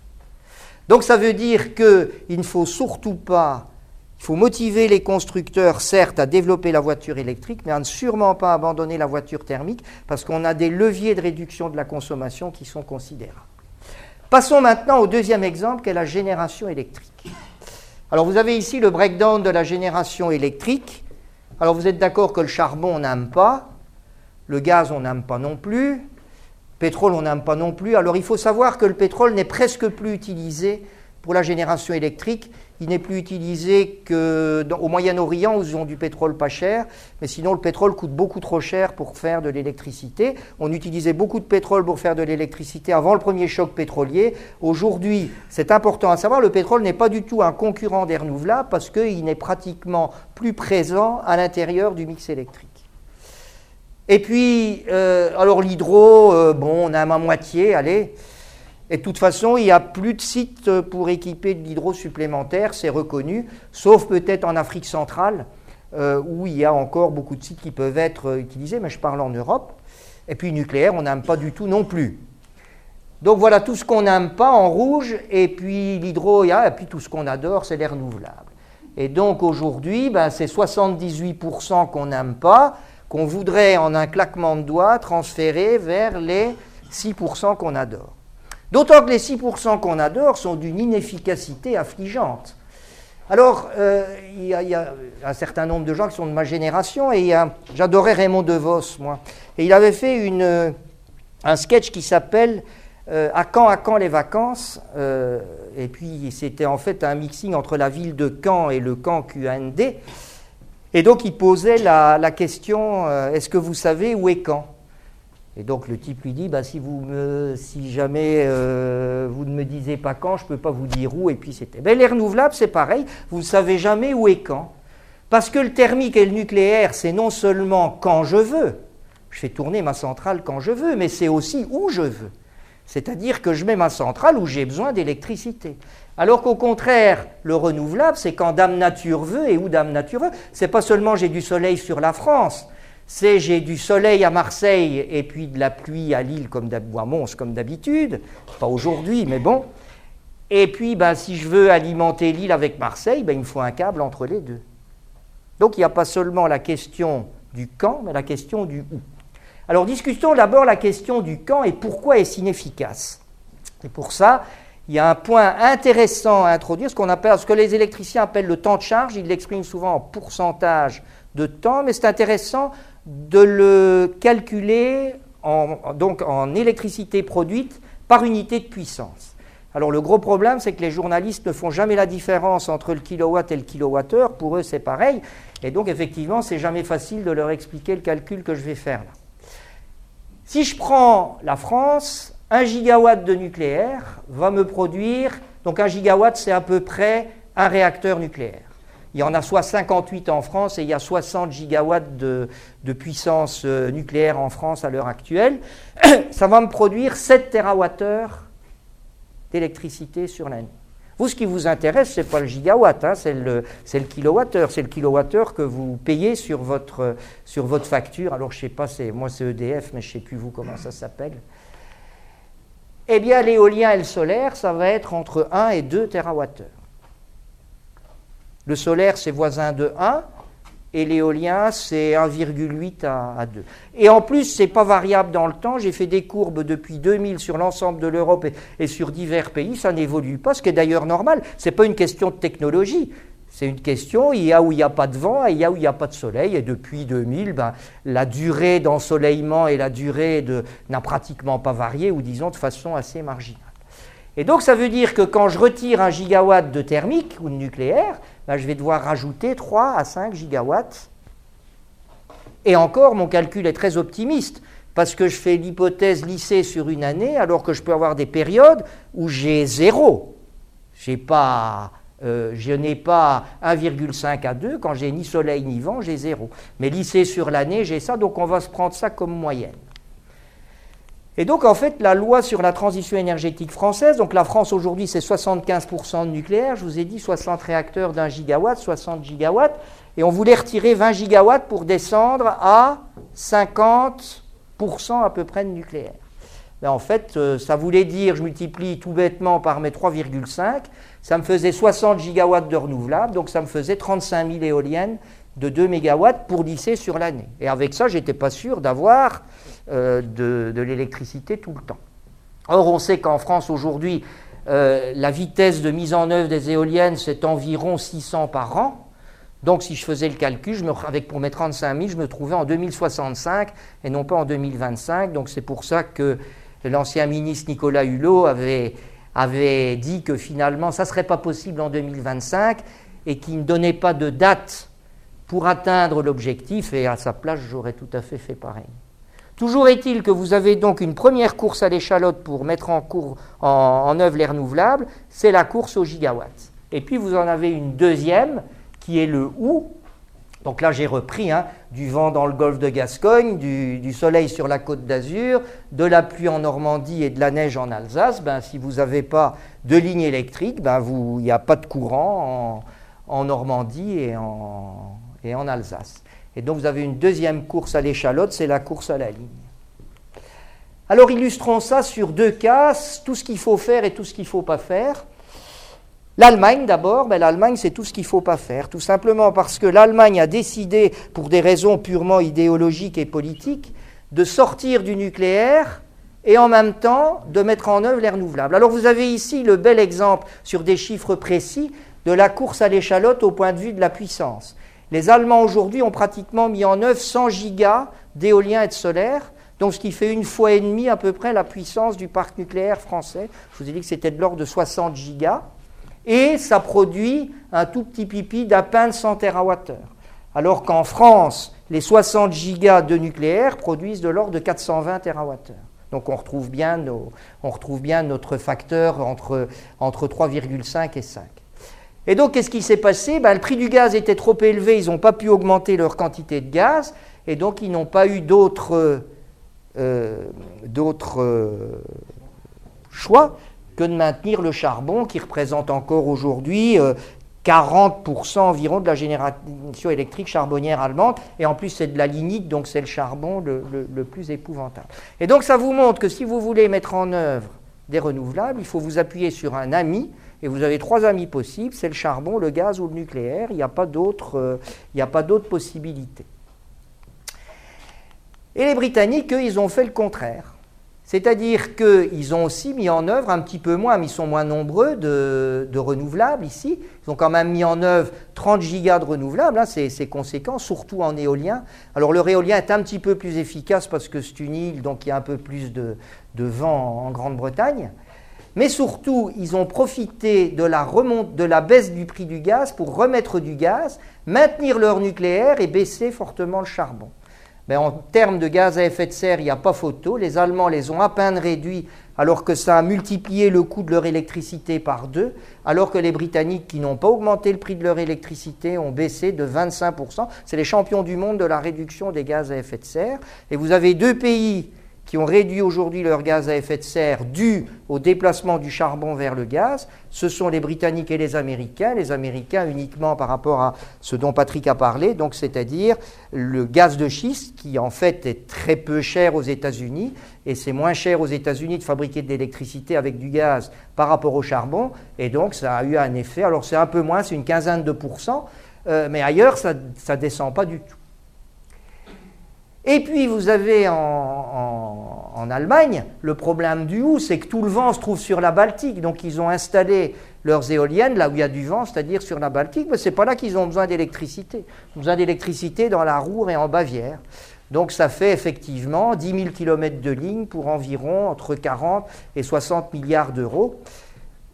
Donc ça veut dire qu'il ne faut surtout pas il faut motiver les constructeurs, certes, à développer la voiture électrique, mais à ne sûrement pas abandonner la voiture thermique, parce qu'on a des leviers de réduction de la consommation qui sont considérables. Passons maintenant au deuxième exemple, qui est la génération électrique. Alors vous avez ici le breakdown de la génération électrique. Alors vous êtes d'accord que le charbon, on n'aime pas, le gaz, on n'aime pas non plus, le pétrole, on n'aime pas non plus. Alors il faut savoir que le pétrole n'est presque plus utilisé pour la génération électrique il n'est plus utilisé qu'au Moyen-Orient où ils ont du pétrole pas cher, mais sinon le pétrole coûte beaucoup trop cher pour faire de l'électricité. On utilisait beaucoup de pétrole pour faire de l'électricité avant le premier choc pétrolier. Aujourd'hui, c'est important à savoir, le pétrole n'est pas du tout un concurrent des renouvelables parce qu'il n'est pratiquement plus présent à l'intérieur du mix électrique. Et puis, euh, alors l'hydro, euh, bon, on a à moitié, allez. Et de toute façon, il n'y a plus de sites pour équiper de l'hydro supplémentaire, c'est reconnu, sauf peut-être en Afrique centrale, euh, où il y a encore beaucoup de sites qui peuvent être utilisés, mais je parle en Europe. Et puis nucléaire, on n'aime pas du tout non plus. Donc voilà tout ce qu'on n'aime pas en rouge, et puis l'hydro, et puis tout ce qu'on adore, c'est les renouvelables. Et donc aujourd'hui, ben, c'est 78% qu'on n'aime pas, qu'on voudrait en un claquement de doigts transférer vers les 6% qu'on adore. D'autant que les 6% qu'on adore sont d'une inefficacité affligeante. Alors, euh, il y, a un certain nombre de gens qui sont de ma génération, et j'adorais Raymond DeVos, moi. Et il avait fait une, un sketch qui s'appelle euh, À quand, à quand les vacances euh, Et puis, c'était en fait un mixing entre la ville de Caen et le Caen QND. Et donc, il posait la, la question Est-ce que vous savez où est Caen? Et donc le type lui dit, bah, si, jamais euh, vous ne me disiez pas quand, je ne peux pas vous dire où, et puis c'était. Ben, les renouvelables, c'est pareil, vous ne savez jamais où et quand. Parce que le thermique et le nucléaire, c'est non seulement quand je veux, je fais tourner ma centrale quand je veux, mais c'est aussi où je veux. C'est-à-dire que je mets ma centrale où j'ai besoin d'électricité. Alors qu'au contraire, le renouvelable, c'est quand Dame Nature veut et où Dame Nature veut. C'est pas seulement j'ai du soleil sur la France, c'est j'ai du soleil à Marseille et puis de la pluie à Lille comme Mons comme d'habitude, pas aujourd'hui, mais bon. Et puis, ben, si je veux alimenter Lille avec Marseille, ben, il me faut un câble entre les deux. Donc il n'y a pas seulement la question du quand, mais la question du où. Alors discutons d'abord la question du quand et pourquoi est-ce inefficace. Et pour ça, il y a un point intéressant à introduire, ce qu'on appelle, ce que les électriciens appellent le temps de charge. Ils l'expriment souvent en pourcentage de temps, mais c'est intéressant de le calculer en, donc en électricité produite par unité de puissance. Alors le gros problème, c'est que les journalistes ne font jamais la différence entre le kilowatt et le kilowattheure. Pour eux, c'est pareil. Et donc, effectivement, c'est jamais facile de leur expliquer le calcul que je vais faire là. Si je prends la France, 1 gigawatt de nucléaire va me produire, donc 1 gigawatt, c'est à peu près un réacteur nucléaire. Il y en a soit 58 en France et il y a 60 gigawatts de, puissance euh, nucléaire en France à l'heure actuelle. Ça va me produire 7 TWh d'électricité sur l'année. Vous, ce qui vous intéresse, ce n'est pas le gigawatt, hein, c'est le, le kilowattheure. C'est le kilowattheure que vous payez sur votre, sur votre facture. Alors, je ne sais pas, moi c'est EDF, mais je ne sais plus vous comment ça s'appelle. Eh bien, l'éolien et le solaire, ça va être entre 1 et 2 TWh. Le solaire, c'est voisin de 1, et l'éolien, c'est 1,8 à, 2. Et en plus, ce n'est pas variable dans le temps. J'ai fait des courbes depuis 2000 sur l'ensemble de l'Europe et, sur divers pays. Ça n'évolue pas, ce qui est d'ailleurs normal. Ce n'est pas une question de technologie. C'est une question, il y a où il n'y a pas de vent et il y a où il n'y a pas de soleil. Et depuis 2000, ben, la durée d'ensoleillement et la durée n'a pratiquement pas varié, ou disons de façon assez marginale. Et donc ça veut dire que quand je retire un gigawatt de thermique ou de nucléaire, je vais devoir rajouter 3 à 5 gigawatts. Et encore, mon calcul est très optimiste, parce que je fais l'hypothèse lissée sur une année, alors que je peux avoir des périodes où j'ai zéro. Euh, je n'ai pas 1,5 à 2, quand j'ai ni soleil ni vent, j'ai zéro. Mais lissé sur l'année, j'ai ça, donc on va se prendre ça comme moyenne. Et donc, en fait, la loi sur la transition énergétique française, donc la France aujourd'hui, c'est 75% de nucléaire, je vous ai dit 60 réacteurs d'un gigawatt, 60 gigawatts, et on voulait retirer 20 gigawatts pour descendre à 50% à peu près de nucléaire. Ben, en fait, euh, ça voulait dire, je multiplie tout bêtement par mes 3,5, ça me faisait 60 gigawatts de renouvelables, donc ça me faisait 35 000 éoliennes de 2 mégawatts pour lisser sur l'année. Et avec ça, je n'étais pas sûr d'avoir euh, de, l'électricité tout le temps. Or, on sait qu'en France aujourd'hui, euh, la vitesse de mise en œuvre des éoliennes, c'est environ 600 par an. Donc, si je faisais le calcul, je me, avec pour mes 35 000, je me trouvais en 2065 et non pas en 2025. Donc, c'est pour ça que l'ancien ministre Nicolas Hulot avait, avait dit que finalement, ça ne serait pas possible en 2025 et qu'il ne donnait pas de date pour atteindre l'objectif. Et à sa place, j'aurais tout à fait fait pareil. Toujours est-il que vous avez donc une première course à l'échalote pour mettre en, œuvre les renouvelables, c'est la course au gigawatt. Et puis vous en avez une deuxième qui est le OU. Donc là j'ai repris hein, du vent dans le golfe de Gascogne, du, soleil sur la côte d'Azur, de la pluie en Normandie et de la neige en Alsace. Ben, si vous n'avez pas de ligne électrique, ben, il n'y a pas de courant en, Normandie et en Alsace. Et donc vous avez une deuxième course à l'échalote, c'est la course à la ligne. Alors illustrons ça sur deux cas, tout ce qu'il faut faire et tout ce qu'il ne faut pas faire. L'Allemagne d'abord, ben, l'Allemagne c'est tout ce qu'il ne faut pas faire, tout simplement parce que l'Allemagne a décidé, pour des raisons purement idéologiques et politiques, de sortir du nucléaire et en même temps de mettre en œuvre les renouvelables. Alors vous avez ici le bel exemple sur des chiffres précis de la course à l'échalote au point de vue de la puissance. Les Allemands aujourd'hui ont pratiquement mis en œuvre 100 gigas d'éolien et de solaire, donc ce qui fait une fois et demie à peu près la puissance du parc nucléaire français. Je vous ai dit que c'était de l'ordre de 60 gigas, et ça produit un tout petit pipi d'à peine 100 TWh. Alors qu'en France, les 60 gigas de nucléaire produisent de l'ordre de 420 TWh. Donc on retrouve bien, retrouve bien notre facteur entre, entre 3,5 et 5. Et donc, qu'est-ce qui s'est passé? Ben, Le prix du gaz était trop élevé, ils n'ont pas pu augmenter leur quantité de gaz, et donc ils n'ont pas eu d'autre euh, euh, choix que de maintenir le charbon, qui représente encore aujourd'hui 40% euh, environ de la génération électrique charbonnière allemande, et en plus c'est de la lignite, donc c'est le charbon le plus épouvantable. Et donc ça vous montre que si vous voulez mettre en œuvre des renouvelables, il faut vous appuyer sur un ami, et vous avez trois amis possibles, c'est le charbon, le gaz ou le nucléaire. Il n'y a pas d'autres euh, possibilités. Et les Britanniques, eux, ils ont fait le contraire. C'est-à-dire qu'ils ont aussi mis en œuvre un petit peu moins, mais ils sont moins nombreux de, renouvelables ici. Ils ont quand même mis en œuvre 30 gigas de renouvelables, hein, c'est conséquent, surtout en éolien. Alors le réolien est un petit peu plus efficace parce que c'est une île, donc il y a un peu plus de vent en Grande-Bretagne. Mais surtout, ils ont profité de la, de la baisse du prix du gaz pour remettre du gaz, maintenir leur nucléaire et baisser fortement le charbon. Mais en termes de gaz à effet de serre, il n'y a pas photo. Les Allemands les ont à peine réduits, alors que ça a multiplié le coût de leur électricité par deux, alors que les Britanniques, qui n'ont pas augmenté le prix de leur électricité, ont baissé de 25%. C'est les champions du monde de la réduction des gaz à effet de serre. Et vous avez deux pays qui ont réduit aujourd'hui leur gaz à effet de serre dû au déplacement du charbon vers le gaz, ce sont les Britanniques et les Américains, les Américains uniquement par rapport à ce dont Patrick a parlé, donc c'est-à-dire le gaz de schiste qui en fait est très peu cher aux États-Unis et c'est moins cher aux États-Unis de fabriquer de l'électricité avec du gaz par rapport au charbon et donc ça a eu un effet, alors c'est un peu moins, c'est une quinzaine de pourcents, euh, mais ailleurs ça ne descend pas du tout. Et puis vous avez en, Allemagne le problème du hou, c'est que tout le vent se trouve sur la Baltique. Donc ils ont installé leurs éoliennes là où il y a du vent, c'est-à-dire sur la Baltique, mais ce n'est pas là qu'ils ont besoin d'électricité. Ils ont besoin d'électricité dans la Roure et en Bavière. Donc ça fait effectivement 10 000 km de ligne pour environ entre 40 et 60 milliards d'euros.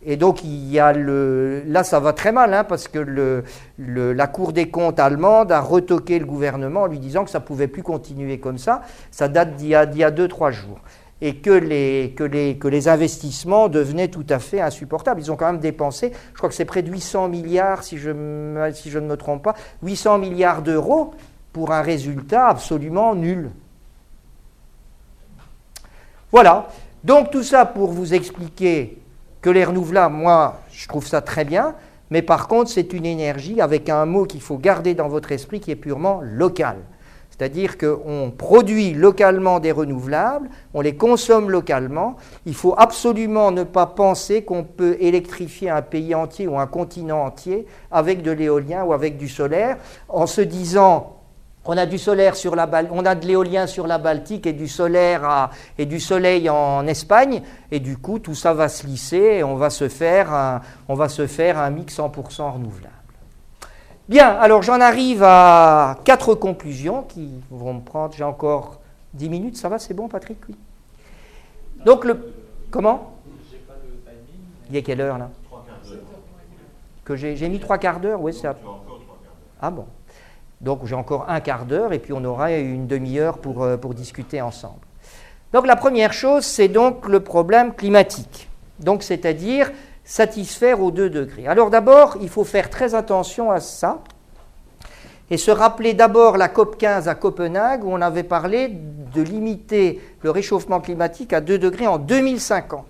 Et donc, il y a le, là, ça va très mal, hein, parce que la Cour des comptes allemande a retoqué le gouvernement en lui disant que ça ne pouvait plus continuer comme ça. Ça date d'il y a, deux, trois jours. Et que les, que, les, que les investissements devenaient tout à fait insupportables. Ils ont quand même dépensé, je crois que c'est près de 800 milliards, si je, si je ne me trompe pas, 800 milliards d'euros pour un résultat absolument nul. Voilà. Donc, tout ça pour vous expliquer que les renouvelables, moi, je trouve ça très bien, mais par contre, c'est une énergie avec un mot qu'il faut garder dans votre esprit qui est purement local. C'est-à-dire qu'on produit localement des renouvelables, on les consomme localement. Il faut absolument ne pas penser qu'on peut électrifier un pays entier ou un continent entier avec de l'éolien ou avec du solaire en se disant on a du solaire sur la on a de l'éolien sur la Baltique et du solaire et du soleil en Espagne. Et du coup tout ça va se lisser et on va se faire un, on va se faire un mix 100% renouvelable. Bien, alors j'en arrive à quatre conclusions qui vont me prendre j'ai encore 10 minutes, ça va, c'est bon Patrick Oui. Donc le comment? Il est quelle heure là? Que j'ai mis trois quarts d'heure, oui, c'est Ah bon. Donc j'ai encore un quart d'heure et puis on aura une demi-heure pour, euh, pour discuter ensemble. Donc la première chose, c'est donc le problème climatique. Donc c'est-à-dire satisfaire aux 2 degrés. Alors d'abord, il faut faire très attention à ça et se rappeler d'abord la COP 15 à Copenhague où on avait parlé de limiter le réchauffement climatique à 2 degrés en 2050.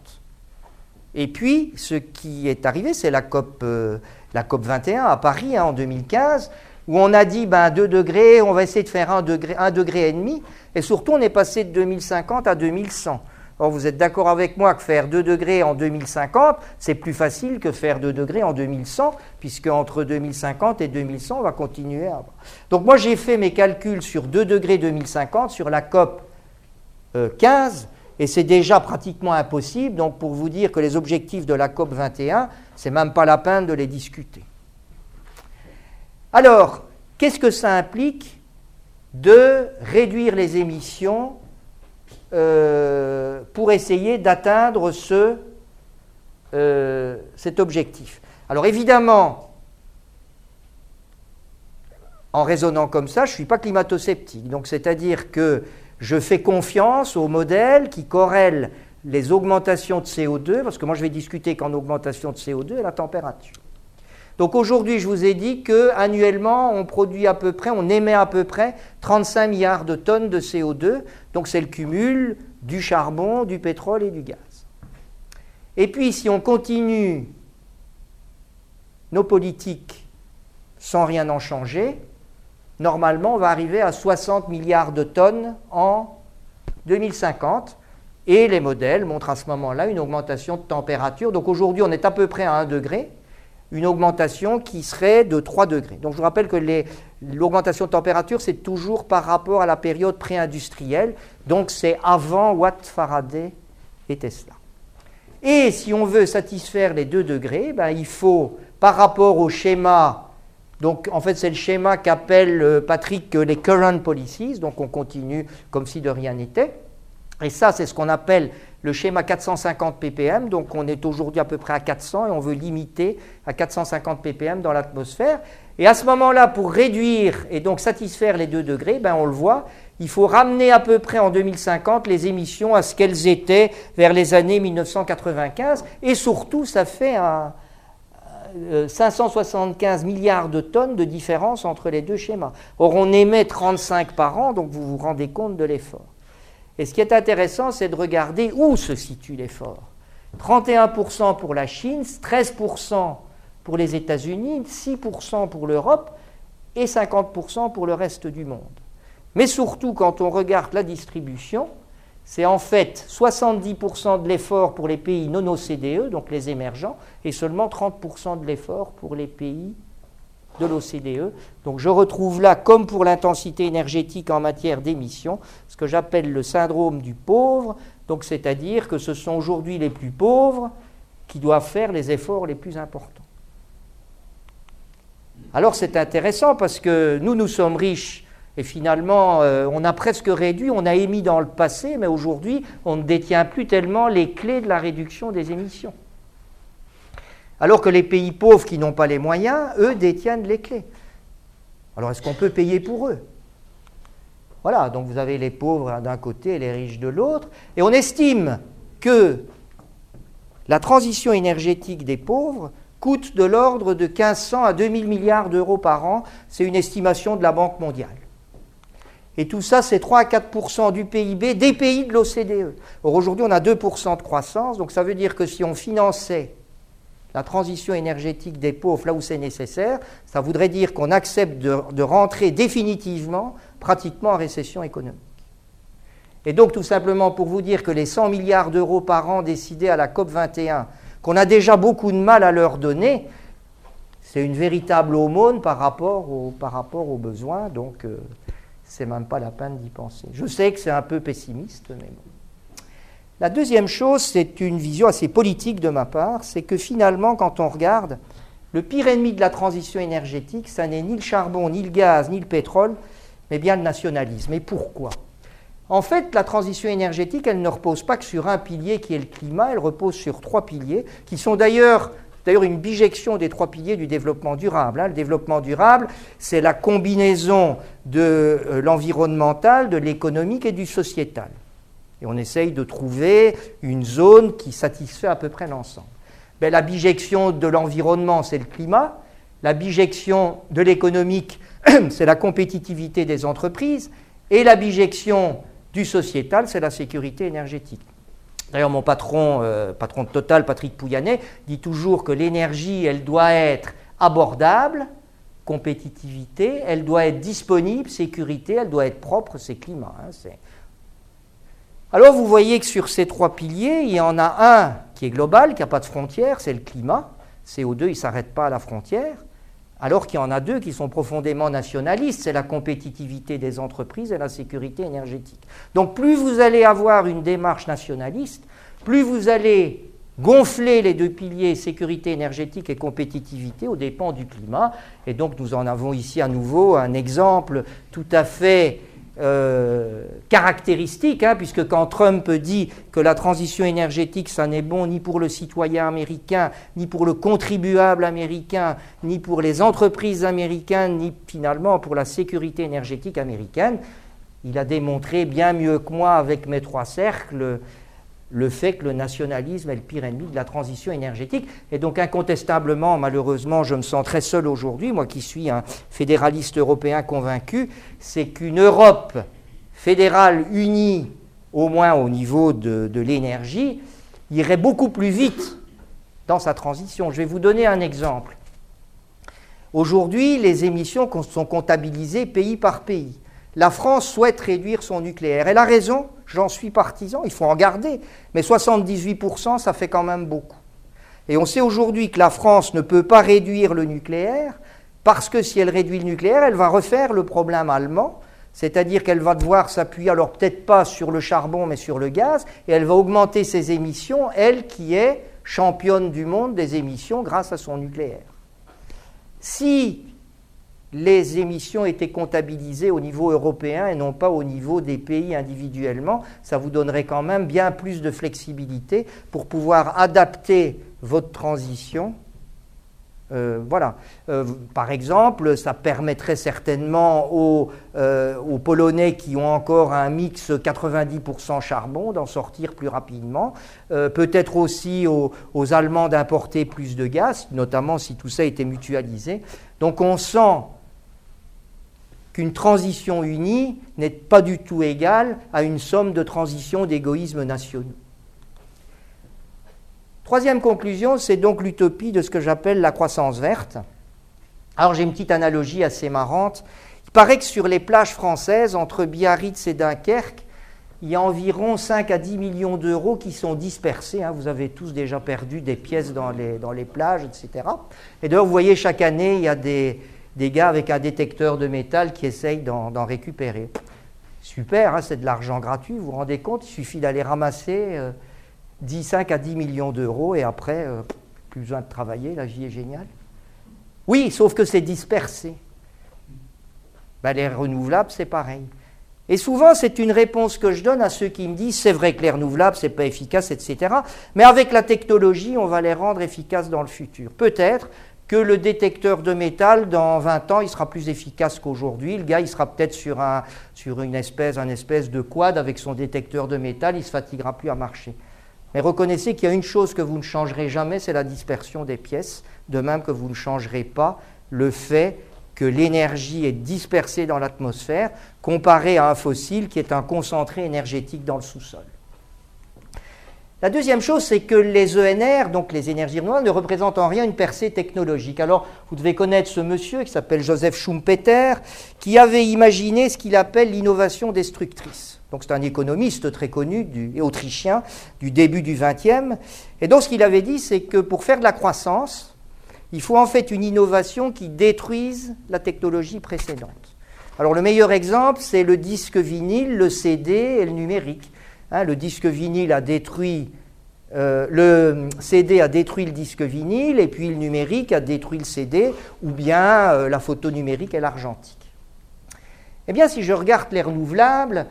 Et puis, ce qui est arrivé, c'est la COP, euh, la COP 21 à Paris hein, en 2015, où on a dit ben, 2 degrés, on va essayer de faire 1 degré, 1 degré et demi, et surtout on est passé de 2050 à 2100. Or, vous êtes d'accord avec moi que faire 2 degrés en 2050, c'est plus facile que faire 2 degrés en 2100, puisque entre 2050 et 2100, on va continuer à avoir. Donc moi, j'ai fait mes calculs sur 2 degrés 2050, sur la COP 15, et c'est déjà pratiquement impossible. Donc pour vous dire que les objectifs de la COP 21, c'est même pas la peine de les discuter. Alors, qu'est-ce que ça implique de réduire les émissions euh, pour essayer d'atteindre euh, cet objectif? Alors évidemment, en raisonnant comme ça, je ne suis pas climato-sceptique. Donc c'est-à-dire que je fais confiance au modèle qui corrèle les augmentations de CO2, parce que moi je vais discuter qu'en augmentation de CO2 et la température. Donc aujourd'hui, je vous ai dit qu'annuellement, on produit à peu près, on émet à peu près 35 milliards de tonnes de CO2. Donc c'est le cumul du charbon, du pétrole et du gaz. Et puis si on continue nos politiques sans rien en changer, normalement on va arriver à 60 milliards de tonnes en 2050. Et les modèles montrent à ce moment-là une augmentation de température. Donc aujourd'hui on est à peu près à 1 degré une augmentation qui serait de 3 degrés. Donc je vous rappelle que l'augmentation de température, c'est toujours par rapport à la période pré-industrielle, donc c'est avant Watt, Faraday et Tesla. Et si on veut satisfaire les 2 degrés, ben, il faut, par rapport au schéma, donc en fait c'est le schéma qu'appelle euh, Patrick euh, les current policies, donc on continue comme si de rien n'était, et ça c'est ce qu'on appelle le schéma 450 ppm, donc on est aujourd'hui à peu près à 400 et on veut limiter à 450 ppm dans l'atmosphère. Et à ce moment-là, pour réduire et donc satisfaire les 2 degrés, ben on le voit, il faut ramener à peu près en 2050 les émissions à ce qu'elles étaient vers les années 1995. Et surtout, ça fait un, 575 milliards de tonnes de différence entre les deux schémas. Or, on émet 35 par an, donc vous vous rendez compte de l'effort. Et ce qui est intéressant, c'est de regarder où se situe l'effort. 31% pour la Chine, 13% pour les États-Unis, 6% pour l'Europe et 50% pour le reste du monde. Mais surtout, quand on regarde la distribution, c'est en fait 70% de l'effort pour les pays non OCDE, donc les émergents, et seulement 30% de l'effort pour les pays de l'OCDE. Donc je retrouve là, comme pour l'intensité énergétique en matière d'émissions, ce que j'appelle le syndrome du pauvre, donc c'est-à-dire que ce sont aujourd'hui les plus pauvres qui doivent faire les efforts les plus importants. Alors c'est intéressant parce que nous, nous sommes riches et finalement, euh, on a presque réduit, on a émis dans le passé, mais aujourd'hui, on ne détient plus tellement les clés de la réduction des émissions. Alors que les pays pauvres qui n'ont pas les moyens, eux, détiennent les clés. Alors est-ce qu'on peut payer pour eux? Voilà, donc vous avez les pauvres d'un côté et les riches de l'autre, et on estime que la transition énergétique des pauvres coûte de l'ordre de 1500 à 2000 milliards d'euros par an, c'est une estimation de la Banque mondiale. Et tout ça, c'est 3 à 4% du PIB des pays de l'OCDE. Or, aujourd'hui, on a 2% de croissance, donc ça veut dire que si on finançait la transition énergétique des pauvres là où c'est nécessaire, ça voudrait dire qu'on accepte de, rentrer définitivement, pratiquement en récession économique. Et donc, tout simplement pour vous dire que les 100 milliards d'euros par an décidés à la COP 21, qu'on a déjà beaucoup de mal à leur donner, c'est une véritable aumône par rapport, rapport aux besoins. Donc, euh, c'est même pas la peine d'y penser. Je sais que c'est un peu pessimiste, mais bon. La deuxième chose, c'est une vision assez politique de ma part, c'est que finalement, quand on regarde, le pire ennemi de la transition énergétique, ça n'est ni le charbon, ni le gaz, ni le pétrole, mais bien le nationalisme. Et pourquoi? En fait, la transition énergétique, elle ne repose pas que sur un pilier qui est le climat, elle repose sur trois piliers, qui sont d'ailleurs d'ailleurs une bijection des trois piliers du développement durable. Hein. Le développement durable, c'est la combinaison de euh, l'environnemental, de l'économique et du sociétal. On essaye de trouver une zone qui satisfait à peu près l'ensemble. Ben, la bijection de l'environnement, c'est le climat. La bijection de l'économique, c'est la compétitivité des entreprises. Et la bijection du sociétal, c'est la sécurité énergétique. D'ailleurs, mon patron, euh, patron de Total, Patrick Pouyanné, dit toujours que l'énergie, elle doit être abordable, compétitivité, elle doit être disponible, sécurité, elle doit être propre, c'est climat. Hein, Alors vous voyez que sur ces trois piliers, il y en a un qui est global, qui n'a pas de frontière, c'est le climat. CO2, il ne s'arrête pas à la frontière alors qu'il y en a deux qui sont profondément nationalistes, c'est la compétitivité des entreprises et la sécurité énergétique. Donc plus vous allez avoir une démarche nationaliste, plus vous allez gonfler les deux piliers sécurité énergétique et compétitivité aux dépens du climat. Et donc nous en avons ici à nouveau un exemple tout à fait euh, caractéristique, hein, puisque quand Trump dit que la transition énergétique, ça n'est bon ni pour le citoyen américain, ni pour le contribuable américain, ni pour les entreprises américaines, ni finalement pour la sécurité énergétique américaine, il a démontré bien mieux que moi avec mes trois cercles le fait que le nationalisme est le pire ennemi de la transition énergétique. Et donc incontestablement, malheureusement, je me sens très seul aujourd'hui, moi qui suis un fédéraliste européen convaincu, c'est qu'une Europe fédérale unie, au moins au niveau de, de l'énergie, irait beaucoup plus vite dans sa transition. Je vais vous donner un exemple. Aujourd'hui, les émissions sont comptabilisées pays par pays. La France souhaite réduire son nucléaire. Elle a raison, j'en suis partisan, il faut en garder. Mais 78%, ça fait quand même beaucoup. Et on sait aujourd'hui que la France ne peut pas réduire le nucléaire parce que si elle réduit le nucléaire, elle va refaire le problème allemand, c'est-à-dire qu'elle va devoir s'appuyer, alors peut-être pas sur le charbon, mais sur le gaz, et elle va augmenter ses émissions, elle qui est championne du monde des émissions grâce à son nucléaire. Si les émissions étaient comptabilisées au niveau européen et non pas au niveau des pays individuellement. Ça vous donnerait quand même bien plus de flexibilité pour pouvoir adapter votre transition euh, voilà. Euh, par exemple, ça permettrait certainement euh, aux, Polonais qui ont encore un mix 90% charbon d'en sortir plus rapidement. Peut-être aussi aux, aux Allemands d'importer plus de gaz, notamment si tout ça était mutualisé. Donc on sent qu'une transition unie n'est pas du tout égale à une somme de transitions d'égoïsmes nationaux. Troisième conclusion, c'est donc l'utopie de ce que j'appelle la croissance verte. Alors j'ai une petite analogie assez marrante. Il paraît que sur les plages françaises, entre Biarritz et Dunkerque, il y a environ 5 à 10 millions d'euros qui sont dispersés. Hein. Vous avez tous déjà perdu des pièces dans les, dans les plages, etc. Et d'ailleurs, vous voyez, chaque année, il y a des, des gars avec un détecteur de métal qui essayent d'en récupérer. Super, hein, c'est de l'argent gratuit, vous vous rendez compte Il suffit d'aller ramasser... Euh, 10, 5 à 10 millions d'euros et après, euh, plus besoin de travailler, la vie est géniale. Oui, sauf que c'est dispersé. Ben, les renouvelables, c'est pareil. Et souvent, c'est une réponse que je donne à ceux qui me disent c'est vrai que les renouvelables, c'est pas efficace, etc. Mais avec la technologie, on va les rendre efficaces dans le futur. Peut-être que le détecteur de métal, dans 20 ans, il sera plus efficace qu'aujourd'hui. Le gars, il sera peut-être sur, un, sur une espèce, un espèce de quad avec son détecteur de métal, il se fatiguera plus à marcher. Mais reconnaissez qu'il y a une chose que vous ne changerez jamais, c'est la dispersion des pièces, de même que vous ne changerez pas le fait que l'énergie est dispersée dans l'atmosphère, comparé à un fossile qui est un concentré énergétique dans le sous-sol. La deuxième chose, c'est que les ENR, donc les énergies renouvelables, ne représentent en rien une percée technologique. Alors, vous devez connaître ce monsieur qui s'appelle Joseph Schumpeter, qui avait imaginé ce qu'il appelle l'innovation destructrice. Donc c'est un économiste très connu et autrichien du début du XXe. Et donc ce qu'il avait dit, c'est que pour faire de la croissance, il faut en fait une innovation qui détruise la technologie précédente. Alors le meilleur exemple, c'est le disque vinyle, le CD et le numérique. Hein, le disque vinyle a détruit euh, le CD a détruit le disque vinyle et puis le numérique a détruit le CD ou bien euh, la photo numérique et l'argentique. Eh bien, si je regarde les renouvelables,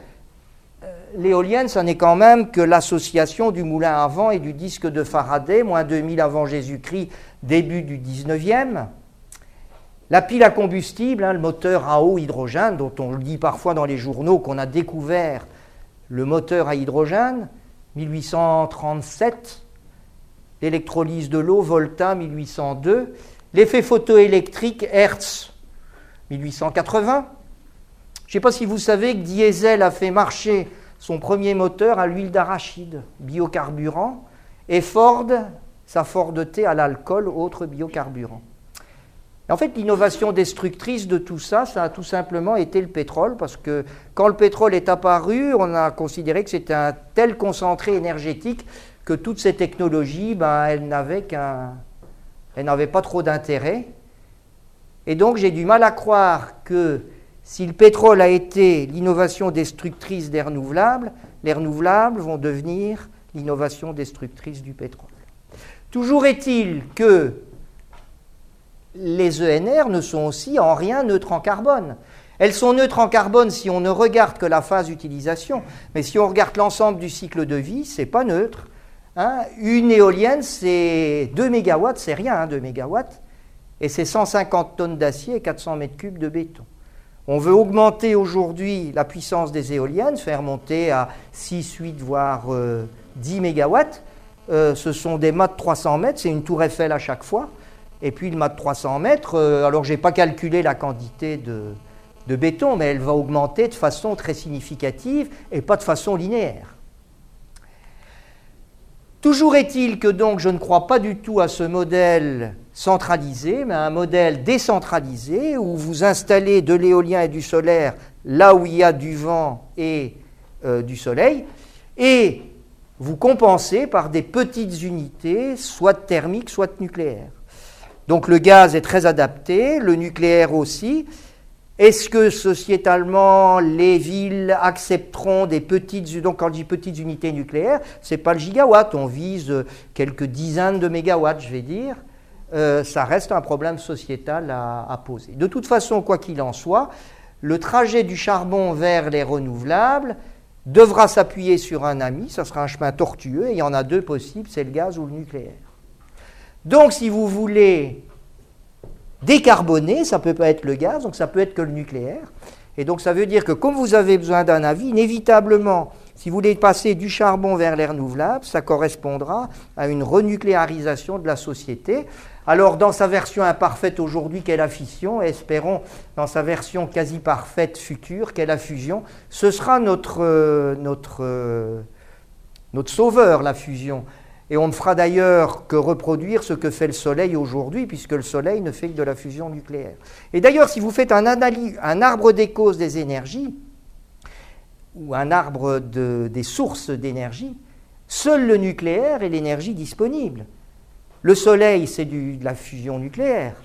l'éolienne, ce n'est quand même que l'association du moulin à vent et du disque de Faraday, moins 2000 avant Jésus-Christ, début du 19e. La pile à combustible, hein, le moteur à eau hydrogène, dont on le dit parfois dans les journaux qu'on a découvert le moteur à hydrogène, 1837. L'électrolyse de l'eau, Volta, 1802. L'effet photoélectrique, Hertz, 1880. Je ne sais pas si vous savez que Diesel a fait marcher son premier moteur à l'huile d'arachide, biocarburant, et Ford, sa Ford T à l'alcool, autre biocarburant. En fait, l'innovation destructrice de tout ça, ça a tout simplement été le pétrole, parce que quand le pétrole est apparu, on a considéré que c'était un tel concentré énergétique que toutes ces technologies, ben, elles n'avaient qu'un, elles n'avaient pas trop d'intérêt. Et donc, j'ai du mal à croire que si le pétrole a été l'innovation destructrice des renouvelables, les renouvelables vont devenir l'innovation destructrice du pétrole. Toujours est-il que les ENR ne sont aussi en rien neutres en carbone. Elles sont neutres en carbone si on ne regarde que la phase d'utilisation, mais si on regarde l'ensemble du cycle de vie, c'est pas neutre. Hein. Une éolienne, c'est 2 MW, c'est rien, 2 hein, MW, et c'est 150 tonnes d'acier et 400 mètres cubes de béton. On veut augmenter aujourd'hui la puissance des éoliennes, faire monter à 6, 8, voire 10 euh, mégawatts. Euh, ce sont des mâts de 300 mètres, c'est une tour Eiffel à chaque fois. Et puis le mât de 300 mètres, euh, alors je n'ai pas calculé la quantité de, béton, mais elle va augmenter de façon très significative et pas de façon linéaire. Toujours est-il que donc je ne crois pas du tout à ce modèle centralisé, mais un modèle décentralisé où vous installez de l'éolien et du solaire là où il y a du vent et euh, du soleil, et vous compensez par des petites unités, soit thermiques, soit nucléaires. Donc le gaz est très adapté, le nucléaire aussi. Est-ce que sociétalement les villes accepteront des petites donc quand je dis petites unités nucléaires, c'est pas le gigawatt, on vise quelques dizaines de mégawatts, je vais dire. euh, ça reste un problème sociétal à, poser. De toute façon, quoi qu'il en soit, le trajet du charbon vers les renouvelables devra s'appuyer sur un ami, ça sera un chemin tortueux, et il y en a deux possibles, c'est le gaz ou le nucléaire. Donc si vous voulez décarboner, ça ne peut pas être le gaz, donc ça peut être que le nucléaire. Et donc ça veut dire que comme vous avez besoin d'un avis, inévitablement, si vous voulez passer du charbon vers les renouvelables, ça correspondra à une renucléarisation de la société. Alors dans sa version imparfaite aujourd'hui qu'est la fission, espérons dans sa version quasi parfaite future qu'est la fusion, ce sera notre, euh, notre, euh, notre sauveur, la fusion. Et on ne fera d'ailleurs que reproduire ce que fait le Soleil aujourd'hui, puisque le Soleil ne fait que de la fusion nucléaire. Et d'ailleurs, si vous faites un, arbre des causes des énergies, ou un arbre des sources d'énergie, seul le nucléaire est l'énergie disponible. Le Soleil, c'est de la fusion nucléaire.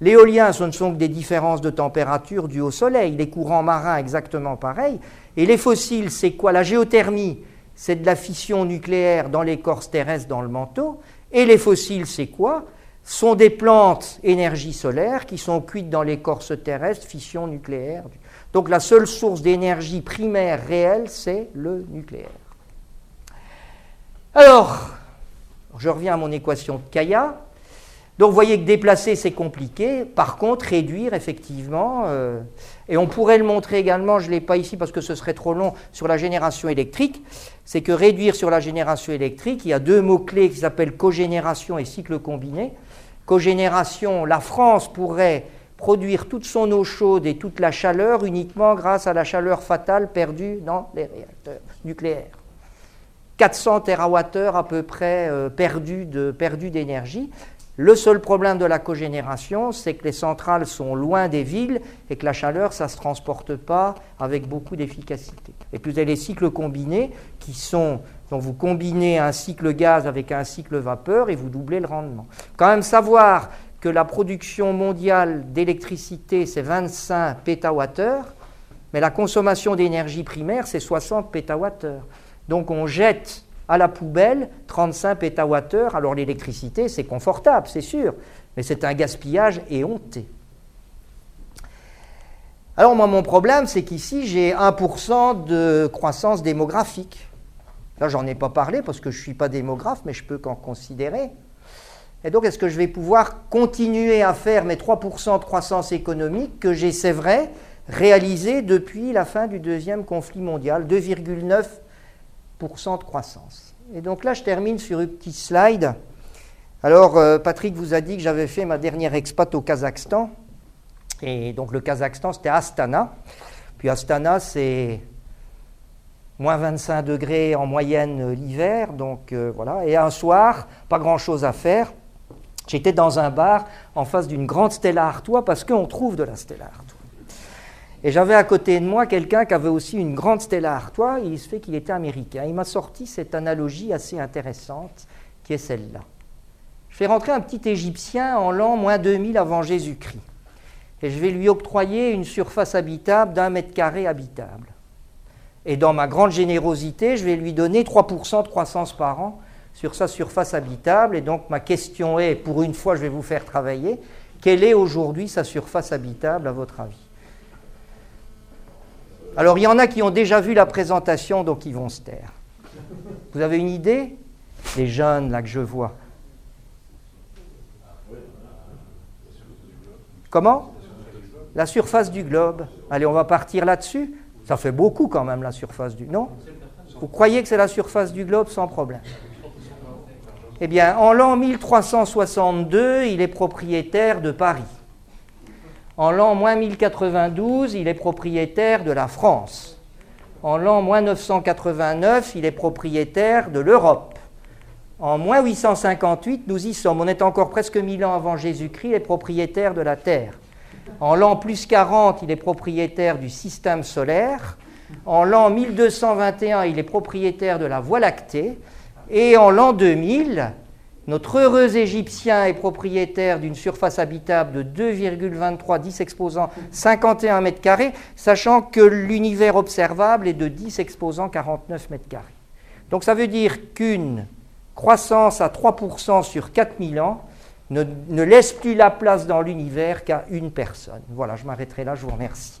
L'éolien, ce ne sont que des différences de température dues au Soleil. Les courants marins, exactement pareil. Et les fossiles, c'est quoi? La géothermie, c'est de la fission nucléaire dans l'écorce terrestre, dans le manteau. Et les fossiles, c'est quoi? Sont des plantes énergie solaire qui sont cuites dans l'écorce terrestre, fission nucléaire. Donc la seule source d'énergie primaire réelle, c'est le nucléaire. Alors, je reviens à mon équation de Kaya. Donc vous voyez que déplacer, c'est compliqué. Par contre, réduire, effectivement, euh, et on pourrait le montrer également, je ne l'ai pas ici parce que ce serait trop long, sur la génération électrique, c'est que réduire sur la génération électrique, il y a deux mots-clés qui s'appellent cogénération et cycle combiné. Cogénération, la France pourrait produire toute son eau chaude et toute la chaleur uniquement grâce à la chaleur fatale perdue dans les réacteurs nucléaires. 400 TWh à peu près euh, perdus d'énergie. Le seul problème de la cogénération, c'est que les centrales sont loin des villes et que la chaleur, ça ne se transporte pas avec beaucoup d'efficacité. Et puis vous avez les cycles combinés qui sont, donc vous combinez un cycle gaz avec un cycle vapeur et vous doublez le rendement. Quand même savoir que la production mondiale d'électricité, c'est 25 pétawattheures, mais la consommation d'énergie primaire, c'est 60 pétawattheures. Donc on jette à la poubelle 35 pétawattheures. Alors l'électricité, c'est confortable, c'est sûr, mais c'est un gaspillage éhonté. Alors moi, mon problème, c'est qu'ici, j'ai 1% de croissance démographique. Là, j'en ai pas parlé parce que je ne suis pas démographe, mais je peux qu'en considérer. Et donc, est-ce que je vais pouvoir continuer à faire mes 3% de croissance économique que j'ai, c'est vrai, réalisé depuis la fin du deuxième conflit mondial, 2,9 de croissance. Et donc là, je termine sur un petit slide. Alors, euh, Patrick vous a dit que j'avais fait ma dernière expat au Kazakhstan. Et donc, le Kazakhstan, c'était Astana. Puis Astana, c'est moins 25 degrés en moyenne l'hiver. Donc, euh, voilà. Et un soir, pas grand-chose à faire. J'étais dans un bar en face d'une grande Stella Artois parce qu'on trouve de la Stella Artois. Et j'avais à côté de moi quelqu'un qui avait aussi une grande Stella Artois, et il se fait qu'il était américain. Il m'a sorti cette analogie assez intéressante, qui est celle-là. Je fais rentrer un petit Égyptien en l'an moins 2000 avant Jésus-Christ, et je vais lui octroyer une surface habitable d'un mètre carré habitable. Et dans ma grande générosité, je vais lui donner 3% de croissance par an sur sa surface habitable. Et donc ma question est, pour une fois je vais vous faire travailler, quelle est aujourd'hui sa surface habitable à votre avis? Alors il y en a qui ont déjà vu la présentation, donc ils vont se taire. Vous avez une idée? Les jeunes là que je vois. Comment? La surface du globe. Allez, on va partir là-dessus. Ça fait beaucoup quand même la surface du... Non? Vous croyez que c'est la surface du globe sans problème? Eh bien, en l'an 1362, il est propriétaire de Paris. En l'an moins 1092, il est propriétaire de la France. En l'an moins 989, il est propriétaire de l'Europe. En moins 858, nous y sommes. On est encore presque 1000 ans avant Jésus-Christ, il est propriétaire de la Terre. En l'an plus 40, il est propriétaire du système solaire. En l'an 1221, il est propriétaire de la Voie lactée. Et en l'an 2000, notre heureux Égyptien est propriétaire d'une surface habitable de 2,23 10 exposant 51 mètres carrés, sachant que l'univers observable est de 10 exposant 49 mètres carrés. Donc ça veut dire qu'une croissance à 3% sur 4000 ans ne laisse plus la place dans l'univers qu'à une personne. Voilà, je m'arrêterai là, je vous remercie.